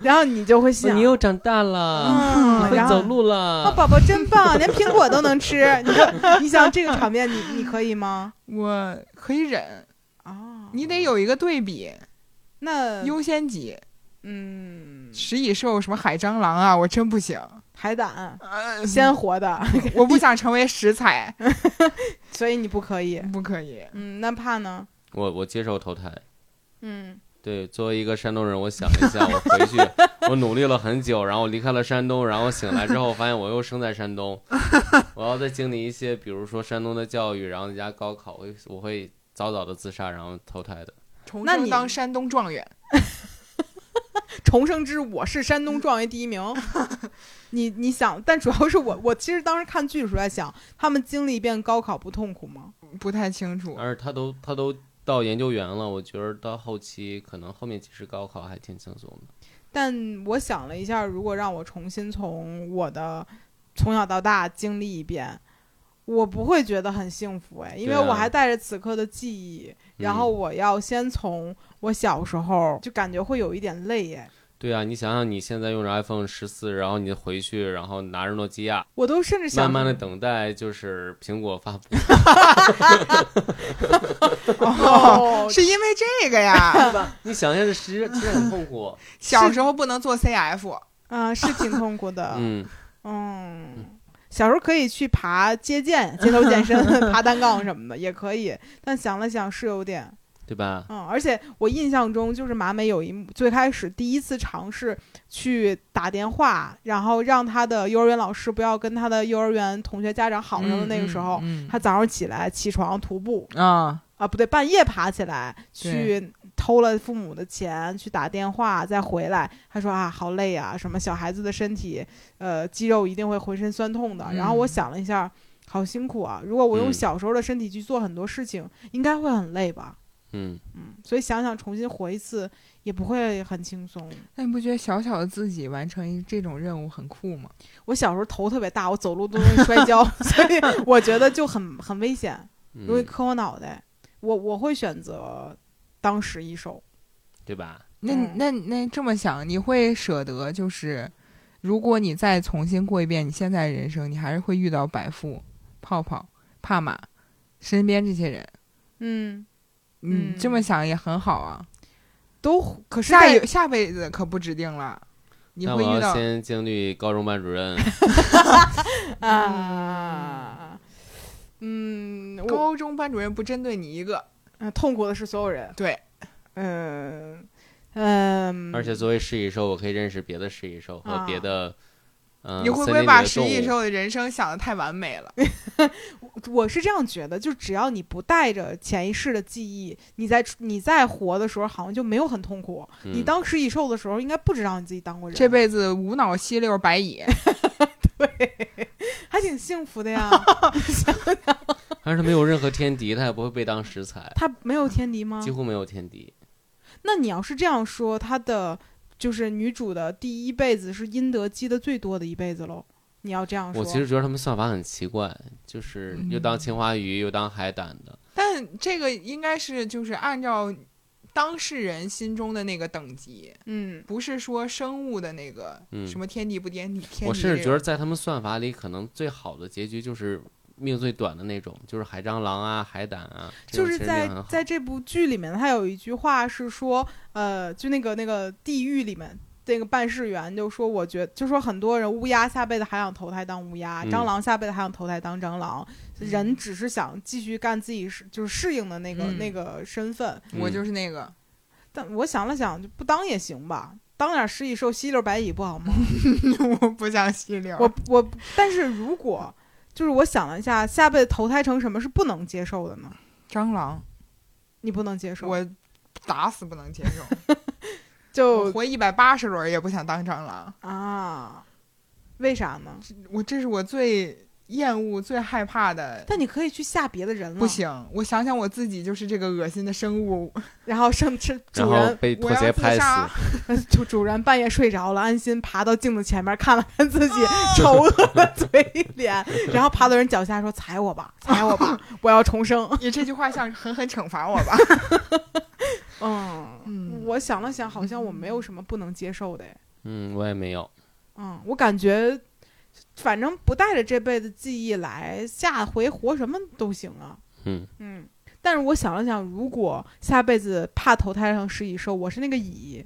然后你就会想，你又长大了，嗯，会走然后哦，路了。宝宝真棒，连苹果都能吃。你就 你想这个场面你，你可以吗？我可以忍，啊，你得有一个对比，那优先级。嗯，食蚁兽什么海蟑螂啊，我真不行，海胆呃，鲜活的，我不想成为食材，所以你不可以。不可以。嗯，那怕呢？我我接受投胎。嗯，对，作为一个山东人，我想了一下，我回去，我努力了很久，然后我离开了山东，然后醒来之后，发现我又生在山东，我要再经历一些，比如说山东的教育，然后再加高考，我会我会早早的自杀，然后投胎的。重那你生当山东状元，重生之我是山东状元第一名。你你想，但主要是我，我其实当时看剧的时候在想，他们经历一遍高考不痛苦吗？不太清楚。而他都他都到研究员了，我觉得到后期可能后面其实高考还挺轻松的。但我想了一下，如果让我重新从我的从小到大经历一遍，我不会觉得很幸福哎，因为我还带着此刻的记忆，然后我要先从我小时候，就感觉会有一点累哎。对啊，你想想你现在用着 iPhone 十四，然后你回去，然后拿着诺基亚，我都甚至想慢慢的等待就是苹果发布。哦，是因为这个呀，你想一下，这其实其实很痛苦。小时候不能做 CF，啊、是挺痛苦的。嗯，嗯，小时候可以去爬街健、街头健身、爬单杠什么的，也可以。但想了想，是有点，对吧？嗯，而且我印象中，就是马美有一幕，最开始第一次尝试去打电话，然后让他的幼儿园老师不要跟他的幼儿园同学家长好上的那个时候，嗯他早上起来起床徒步嗯啊，啊，不对，半夜爬起来去偷了父母的钱，去打电话，再回来。他说啊，好累啊，什么小孩子的身体，呃，肌肉一定会浑身酸痛的。嗯然后我想了一下，好辛苦啊！如果我用嗯小时候的身体去做很多事情，应该会很累吧？嗯，嗯，所以想想重新活一次也不会很轻松。那你不觉得小小的自己完成一这种任务很酷吗？我小时候头特别大，我走路都容易摔跤，所以我觉得就很很危险，容易嗯磕我脑袋。我我会选择当时一手。对吧？那嗯那那这么想，你会舍得就是，如果你再重新过一遍你现在人生，你还是会遇到白富、泡泡、帕玛身边这些人。嗯，嗯，嗯。这么想也很好啊。都可是下有下辈子可不指定了，你那我要会遇到先经历高中班主任，啊，嗯，高中班主任不针对你一个，嗯，痛苦的是所有人。对，嗯嗯，而且作为食蚁兽，我可以认识别的食蚁兽和啊。别的，嗯、你会不会把食蚁兽的人生想的太完美了？我是这样觉得，就只要你不带着潜意识的记忆，你在你在活的时候，好像就没有很痛苦。你嗯当食蚁兽的时候，应该不知道你自己当过人，这辈子无脑吸溜白蚁，对还挺幸福的呀。但是它没有任何天敌，它也不会被当食材，他没有天敌吗几？乎没有天敌。那你要是这样说，他的就是女主的第一辈子是阴德积的最多的一辈子喽。你要这样说，我其实觉得他们算法很奇怪，就是又当青花鱼又当海胆的，但这个应该是就是按照当事人心中的那个等级，嗯，不是说生物的那个嗯什么天地不天敌。天敌我甚至觉得在他们算法里，可能最好的结局就是命最短的那种，就是海蟑螂啊、海胆啊，就是在在这部剧里面，他有一句话是说，呃，就那个那个地狱里面。那个办事员就说：“我觉就说很多人乌鸦下辈子还想投胎当乌鸦，嗯蟑螂下辈子还想投胎当蟑螂，嗯人只是想继续干自己是就是适应的那个、嗯那个身份。我嗯就是那个，但我想了想，就不当也行吧，当点食蚁兽吸溜白蚁不好吗？我不想吸溜。我我，但是如果就是我想了一下，下辈子投胎成什么是不能接受的呢？蟑螂，你不能接受，我打死不能接受。我就活一百八十轮也不想当蟑螂。啊，为啥呢？我这是我最厌恶、最害怕的。但你可以去吓别的人了，不，行，我想想我自己就是这个恶心的生物，然后生吃主人被拖我要自鞋拍杀死，主主人半夜睡着了，安心爬到镜子前面看了看 自己丑恶的嘴脸，然后爬到人脚下说：“踩我吧，踩我吧，我要重生。你这句话像狠狠惩罚我吧？”嗯嗯我想了想，好像我没有什么不能接受的。哎嗯，我也没有，嗯，我感觉反正不带着这辈子记忆来，下回活什么都行啊。嗯嗯，但是我想了想，如果下辈子怕投胎成食蚁兽，我是那个蚁，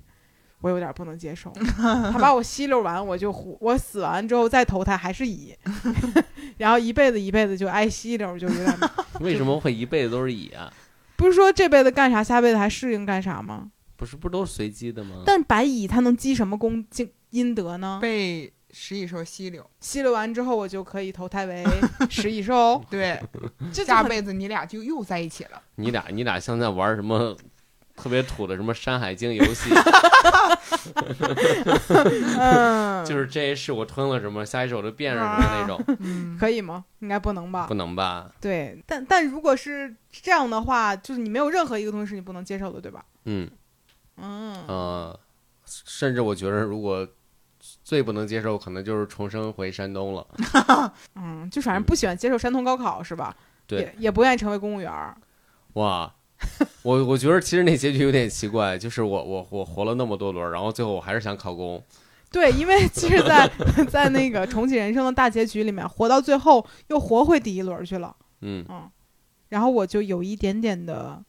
我有点不能接受。他把我吸溜完，我就活，我死完之后再投胎还是蚁，然后一辈子一辈子就挨吸溜，就有点。为什么会一辈子都是蚁啊？不是说这辈子干啥，下辈子还适应干啥吗？不是不都是随机的吗？但白蚁它能积什么功经阴德呢？被食蚁兽吸溜。吸溜完之后，我就可以投胎为 食蚁兽。对，这就很下辈子你俩就又在一起了。你俩你俩像在玩什么特别土的什么《山海经》游戏，嗯，就是这一世我吞了什么，下一世我就变成什么那种，嗯，可以吗？应该不能吧不？能吧？对，但但如果是这样的话，就是你没有任何一个东西是你不能接受的，对吧？嗯嗯，呃，甚至我觉得如果最不能接受，可能就是重生回山东了。嗯，就反正不喜欢接受山东高考是吧？对，也也不愿意成为公务员。哇，我我觉得其实那结局有点奇怪，就是我我我活了那么多轮，然后最后我还是想考公。对，因为其实在，在那个重启人生的大结局里面，活到最后又活回第一轮去了。嗯嗯，然后我就有一点点的，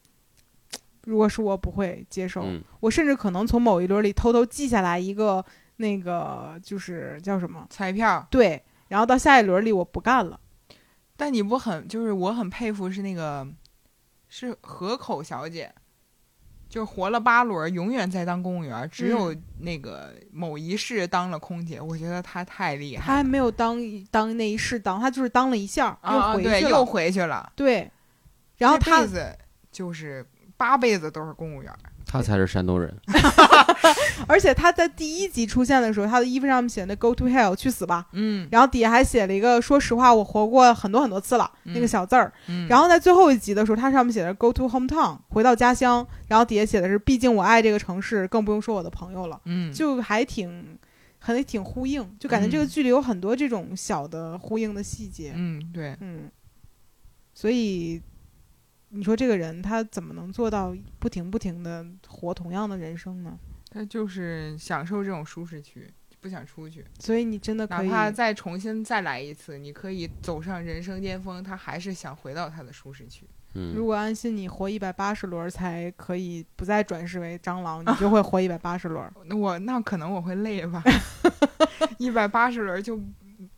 如果是我不会接受，嗯我甚至可能从某一轮里偷偷记下来一个那个就是叫什么彩票。对，然后到下一轮里我不干了。但你不很就是我很佩服是那个是河口小姐，就是活了八轮，永远在当公务员，只有那个某一世当了空姐，我觉得她太厉害了。他还没有当当那一世当，她就是当了一下又回去了。又回去了。对，然后这他辈子就是八辈子都是公务员。他才是山东人。而且他在第一集出现的时候，他的衣服上面写的 “Go to hell”，去死吧。嗯然后底下还写了一个“说实话，我活过很多很多次了”嗯那个小字儿。嗯，然后在最后一集的时候，他上面写的 “Go to hometown”，回到家乡。然后底下写的是“毕竟我爱这个城市，更不用说我的朋友了”，嗯，就还挺。还挺呼应，就感觉这个嗯剧里有很多这种小的呼应的细节。嗯对，嗯，所以你说这个人他怎么能做到不停不停的活同样的人生呢？他就是享受这种舒适区，不想出去，所以你真的哪可以，怕再重新再来一次，你可以走上人生巅峰，他还是想回到他的舒适区。嗯如果安心你活一百八十轮才可以不再转世为蟑螂，你就会活一百八十轮。那我那可能我会累吧，一百八十轮就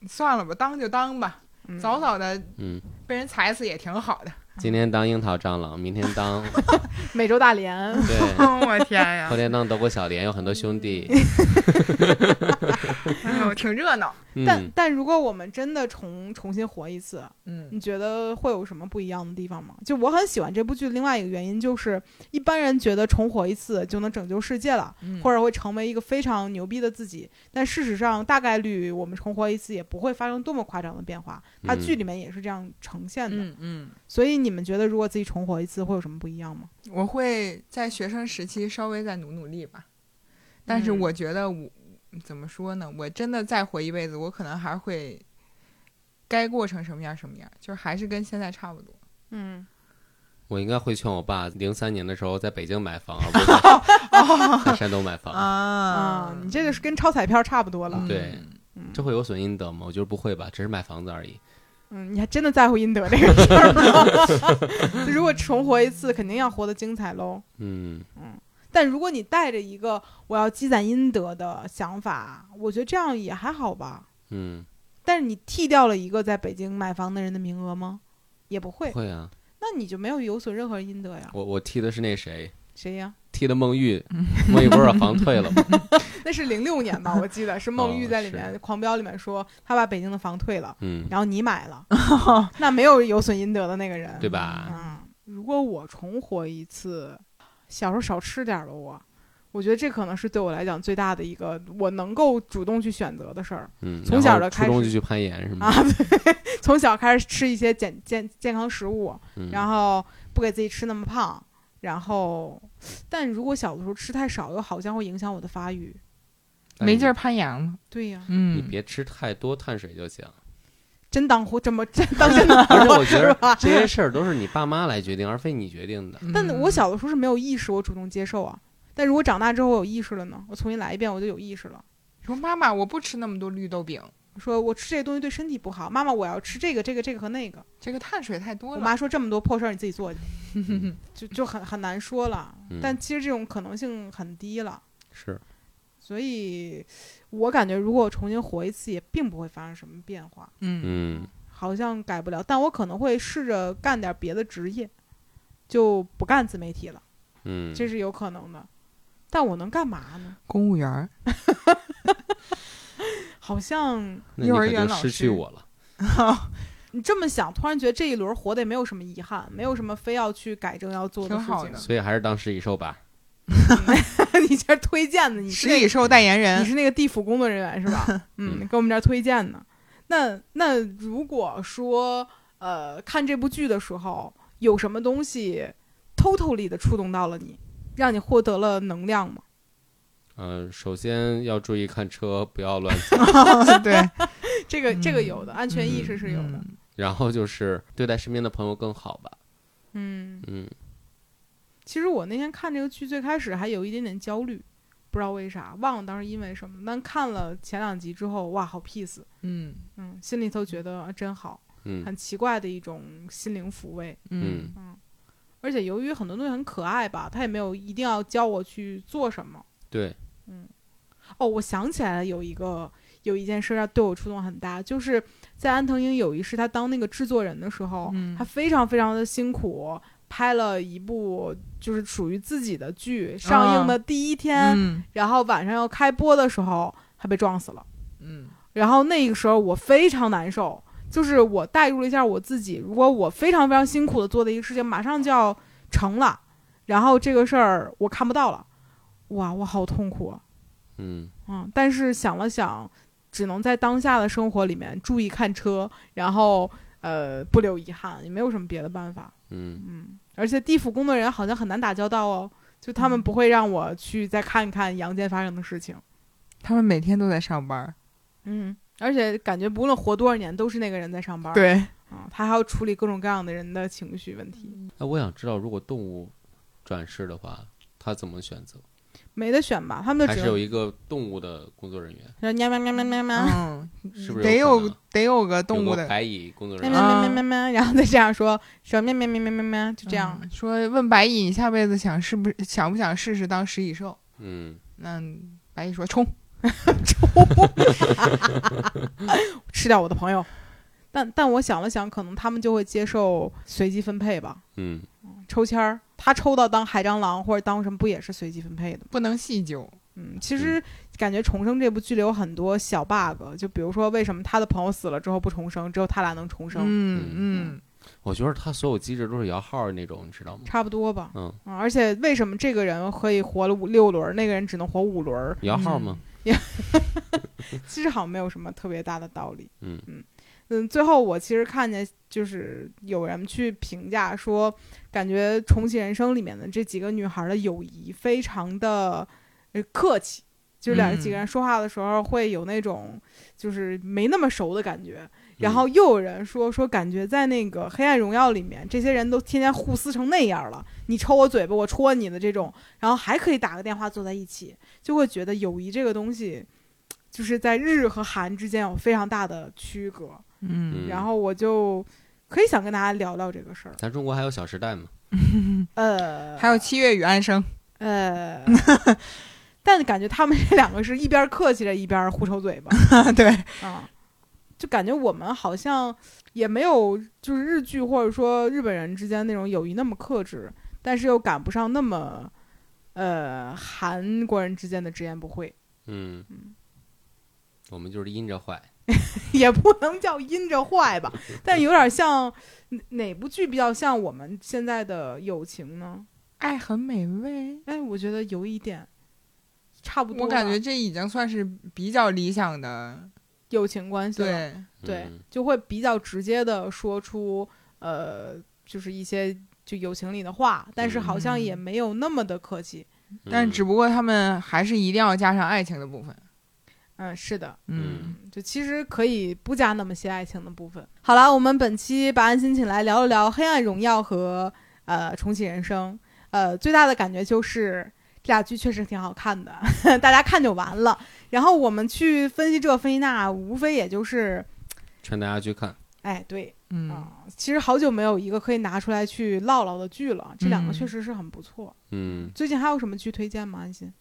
算了吧，当就当吧，嗯早早的嗯，被人踩死也挺好的。今天当樱桃蟑螂，明天当 美洲大蠊，对，我天呀后！天当德国小蠊，有很多兄弟。哎呦，挺热闹。但嗯，但如果我们真的重重新活一次，嗯你觉得会有什么不一样的地方吗？就我很喜欢这部剧，另外一个原因就是，一般人觉得重活一次就能拯救世界了，嗯或者会成为一个非常牛逼的自己。但事实上，大概率我们重活一次也不会发生多么夸张的变化。它嗯剧里面也是这样呈现的。嗯嗯，所以你们觉得，如果自己重活一次，会有什么不一样吗？我会在学生时期稍微再努努力吧，但是嗯我觉得我怎么说呢？我真的再活一辈子，我可能还会该过成什么样什么样，就是还是跟现在差不多。嗯，我应该会劝我爸，零三年的时候在北京买房，而 不是在在山东买房。啊，你这个是跟抄彩票差不多了。嗯对这会有损阴德吗？我觉得不会吧，只是买房子而已。嗯，你还真的在乎阴德这个事儿吗？如果重活一次，肯定要活得精彩喽。嗯嗯，但如果你带着一个我要积攒阴德的想法，我觉得这样也还好吧。嗯，但是你剃掉了一个在北京买房的人的名额吗？也不会，会啊。那你就没有有损任何阴德呀？我我踢的是那谁，谁呀？踢的孟玉，孟玉不是把房退了吗？那是零六年吧，我记得是孟玉哦在里面《狂飙》里面说他把北京的房退了，嗯，然后你买了，那没有有损阴德的那个人，对吧？嗯，如果我重活一次，小时候少吃点儿吧，我，我觉得这可能是对我来讲最大的一个我能够主动去选择的事儿。嗯，从小就开始初中就去攀岩是吗？啊，对，从小开始吃一些健健健康食物，嗯然后不给自己吃那么胖，然后，但如果小的时候吃太少，又好像会影响我的发育。没劲儿，攀岩了。对呀，嗯，你别吃太多碳水就行。真当活这么 真当真的而且我觉得吧？这些事儿都是你爸妈来决定，而非你决定的。但嗯我小的时候是没有意识，我主动接受啊。但如果长大之后我有意识了呢？我重新来一遍，我就有意识了。说妈妈，我不吃那么多绿豆饼，说我吃这个东西对身体不好，妈妈我要吃这个这个这个和那个。这个碳水太多了。我妈说这么多破事儿你自己做去，就就很很难说了。嗯但其实这种可能性很低了，是，所以我感觉如果我重新活一次，也并不会发生什么变化，嗯嗯好像改不了。但我可能会试着干点别的职业，就不干自媒体了，嗯，这是有可能的。但我能干嘛呢？公务员儿，好像幼儿园老师去我了。你这么想，突然觉得这一轮活的也没有什么遗憾，没有什么非要去改正要做的事情。所以还是当食蚁兽吧。你这推荐的，你是食蚁兽代言人你。是那个地府工作人员是吧？嗯，嗯给我们这儿推荐呢。那那如果说呃看这部剧的时候，有什么东西 totally 的触动到了你，让你获得了能量吗？嗯，首先要注意看车，不要乱 走。对，这个这个嗯有的，安全意识是有的。嗯然后就是对待身边的朋友更好吧。嗯，嗯，其实我那天看这个剧，最开始还有一点点焦虑，不知道为啥，忘了当时因为什么。但看了前两集之后，哇，好 peace，嗯嗯，心里头觉得啊真好，嗯很奇怪的一种心灵抚慰。嗯嗯，而且由于很多东西很可爱吧，他也没有一定要教我去做什么。对，哦，我想起来了，有一个有一件事儿对我触动很大，就是在安藤英有一世他当那个制作人的时候，嗯他非常非常的辛苦，拍了一部就是属于自己的剧，上映的第一天，嗯然后晚上要开播的时候，他被撞死了。嗯然后那个时候我非常难受，就是我代入了一下我自己，如果我非常非常辛苦的做的一个事情马上就要成了，然后这个事儿我看不到了，哇，我好痛苦啊！嗯嗯，但是想了想，只能在当下的生活里面注意看车，然后呃不留遗憾，也没有什么别的办法。嗯嗯，而且地府工作人员好像很难打交道哦，就他们嗯不会让我去再看一看阳间发生的事情。他们每天都在上班。嗯，而且感觉不论活多少年，都是那个人在上班。对，啊，他还要处理各种各样的人的情绪问题，那，我想知道，如果动物转世的话，他怎么选择？没得选吧？他们就还只是有一个动物的工作人员？说喵喵喵喵喵喵嗯，是不是得有有得有个动物的白蚁工作人喵员？喵喵喵喵，然后再这样说说喵喵喵喵喵喵，就这样。嗯说问白蚁，你下辈子想是不是想不想试试当食蚁兽？嗯，那白蚁说冲。吃掉我的朋友，但但我想了想，可能他们就会接受随机分配吧，嗯，抽签儿，他抽到当海蟑螂或者当什么，不也是随机分配的吗？不能细究。嗯，其实感觉重生这部剧里有很多小 bug，就比如说为什么他的朋友死了之后不重生，只有他俩能重生，嗯嗯，我觉得他所有机制都是摇号那种，你知道吗？差不多吧。嗯，啊，而且为什么这个人可以活了五六轮，那个人只能活五轮儿？摇号吗？其实好像没有什么特别大的道理。嗯嗯嗯，最后我其实看见就是有人去评价说，感觉《重启人生》里面的这几个女孩的友谊非常的呃客气，就是两嗯几个人说话的时候会有那种就是没那么熟的感觉。然嗯后又有人说说，感觉在那个《黑暗荣耀》里面，这些人都天天互撕成那样了，你抽我嘴巴，我戳你的这种，然后还可以打个电话坐在一起，就会觉得友谊这个东西，就是在日和韩之间有非常大的区隔。嗯嗯然后我就可以想跟大家聊聊这个事儿。咱中国还有《小时代》吗？呃，还有七月与安生，呃，但感觉他们这两个是一边客气着一边互抽嘴巴 对，啊，就感觉我们好像也没有就是日剧或者说日本人之间那种友谊那么克制，但是又赶不上那么呃韩国人之间的直言不讳，嗯，我们就是阴着坏。也不能叫阴着坏吧，但有点像哪哪部剧比较像我们现在的友情呢？爱很美味。哎，我觉得有一点差不多。我感觉这已经算是比较理想的，友情关系了，对，对嗯就会比较直接的说出呃，就是一些就友情里的话，但是好像也没有那么的客气。但只不过他们还是一定要加上爱情的部分。嗯，是的，嗯，就其实可以不加那么些爱情的部分。好了，我们本期把安心请来聊一聊《黑暗荣耀》和呃《重启人生》。呃，最大的感觉就是这俩剧确实挺好看的，大家看就完了。然后我们去分析这分析那，无非也就是，劝大家去看。哎，对嗯，啊、其实好久没有一个可以拿出来去唠唠的剧了。这两个嗯确实是很不错。嗯最近还有什么剧推荐吗？安心？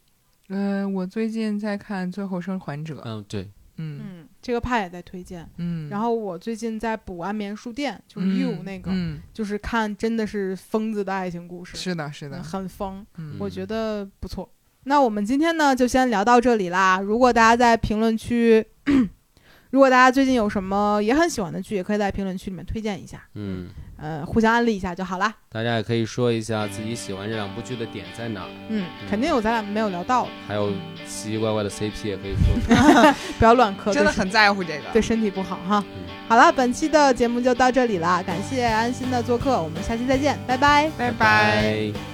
呃，我最近在看《最后生还者》，嗯，对，嗯。嗯，这个派也在推荐。嗯，然后我最近在补安眠书店，就是嗯 You 那个，嗯，就是看真的是疯子的爱情故事，是的，是的。嗯，很疯，嗯。我觉得不错。那我们今天呢就先聊到这里啦。如果大家在评论区，如果大家最近有什么也很喜欢的剧，也可以在评论区里面推荐一下，嗯，呃，互相安利一下就好啦。大家也可以说一下自己喜欢这两部剧的点在哪儿，嗯，肯定有咱俩没有聊到的，还有奇奇怪怪的 CP 也可以说说。不要乱磕，真的很在乎这个。对身体不好哈。嗯好了，本期的节目就到这里了，感谢安心的做客，我们下期再见，拜拜。拜拜。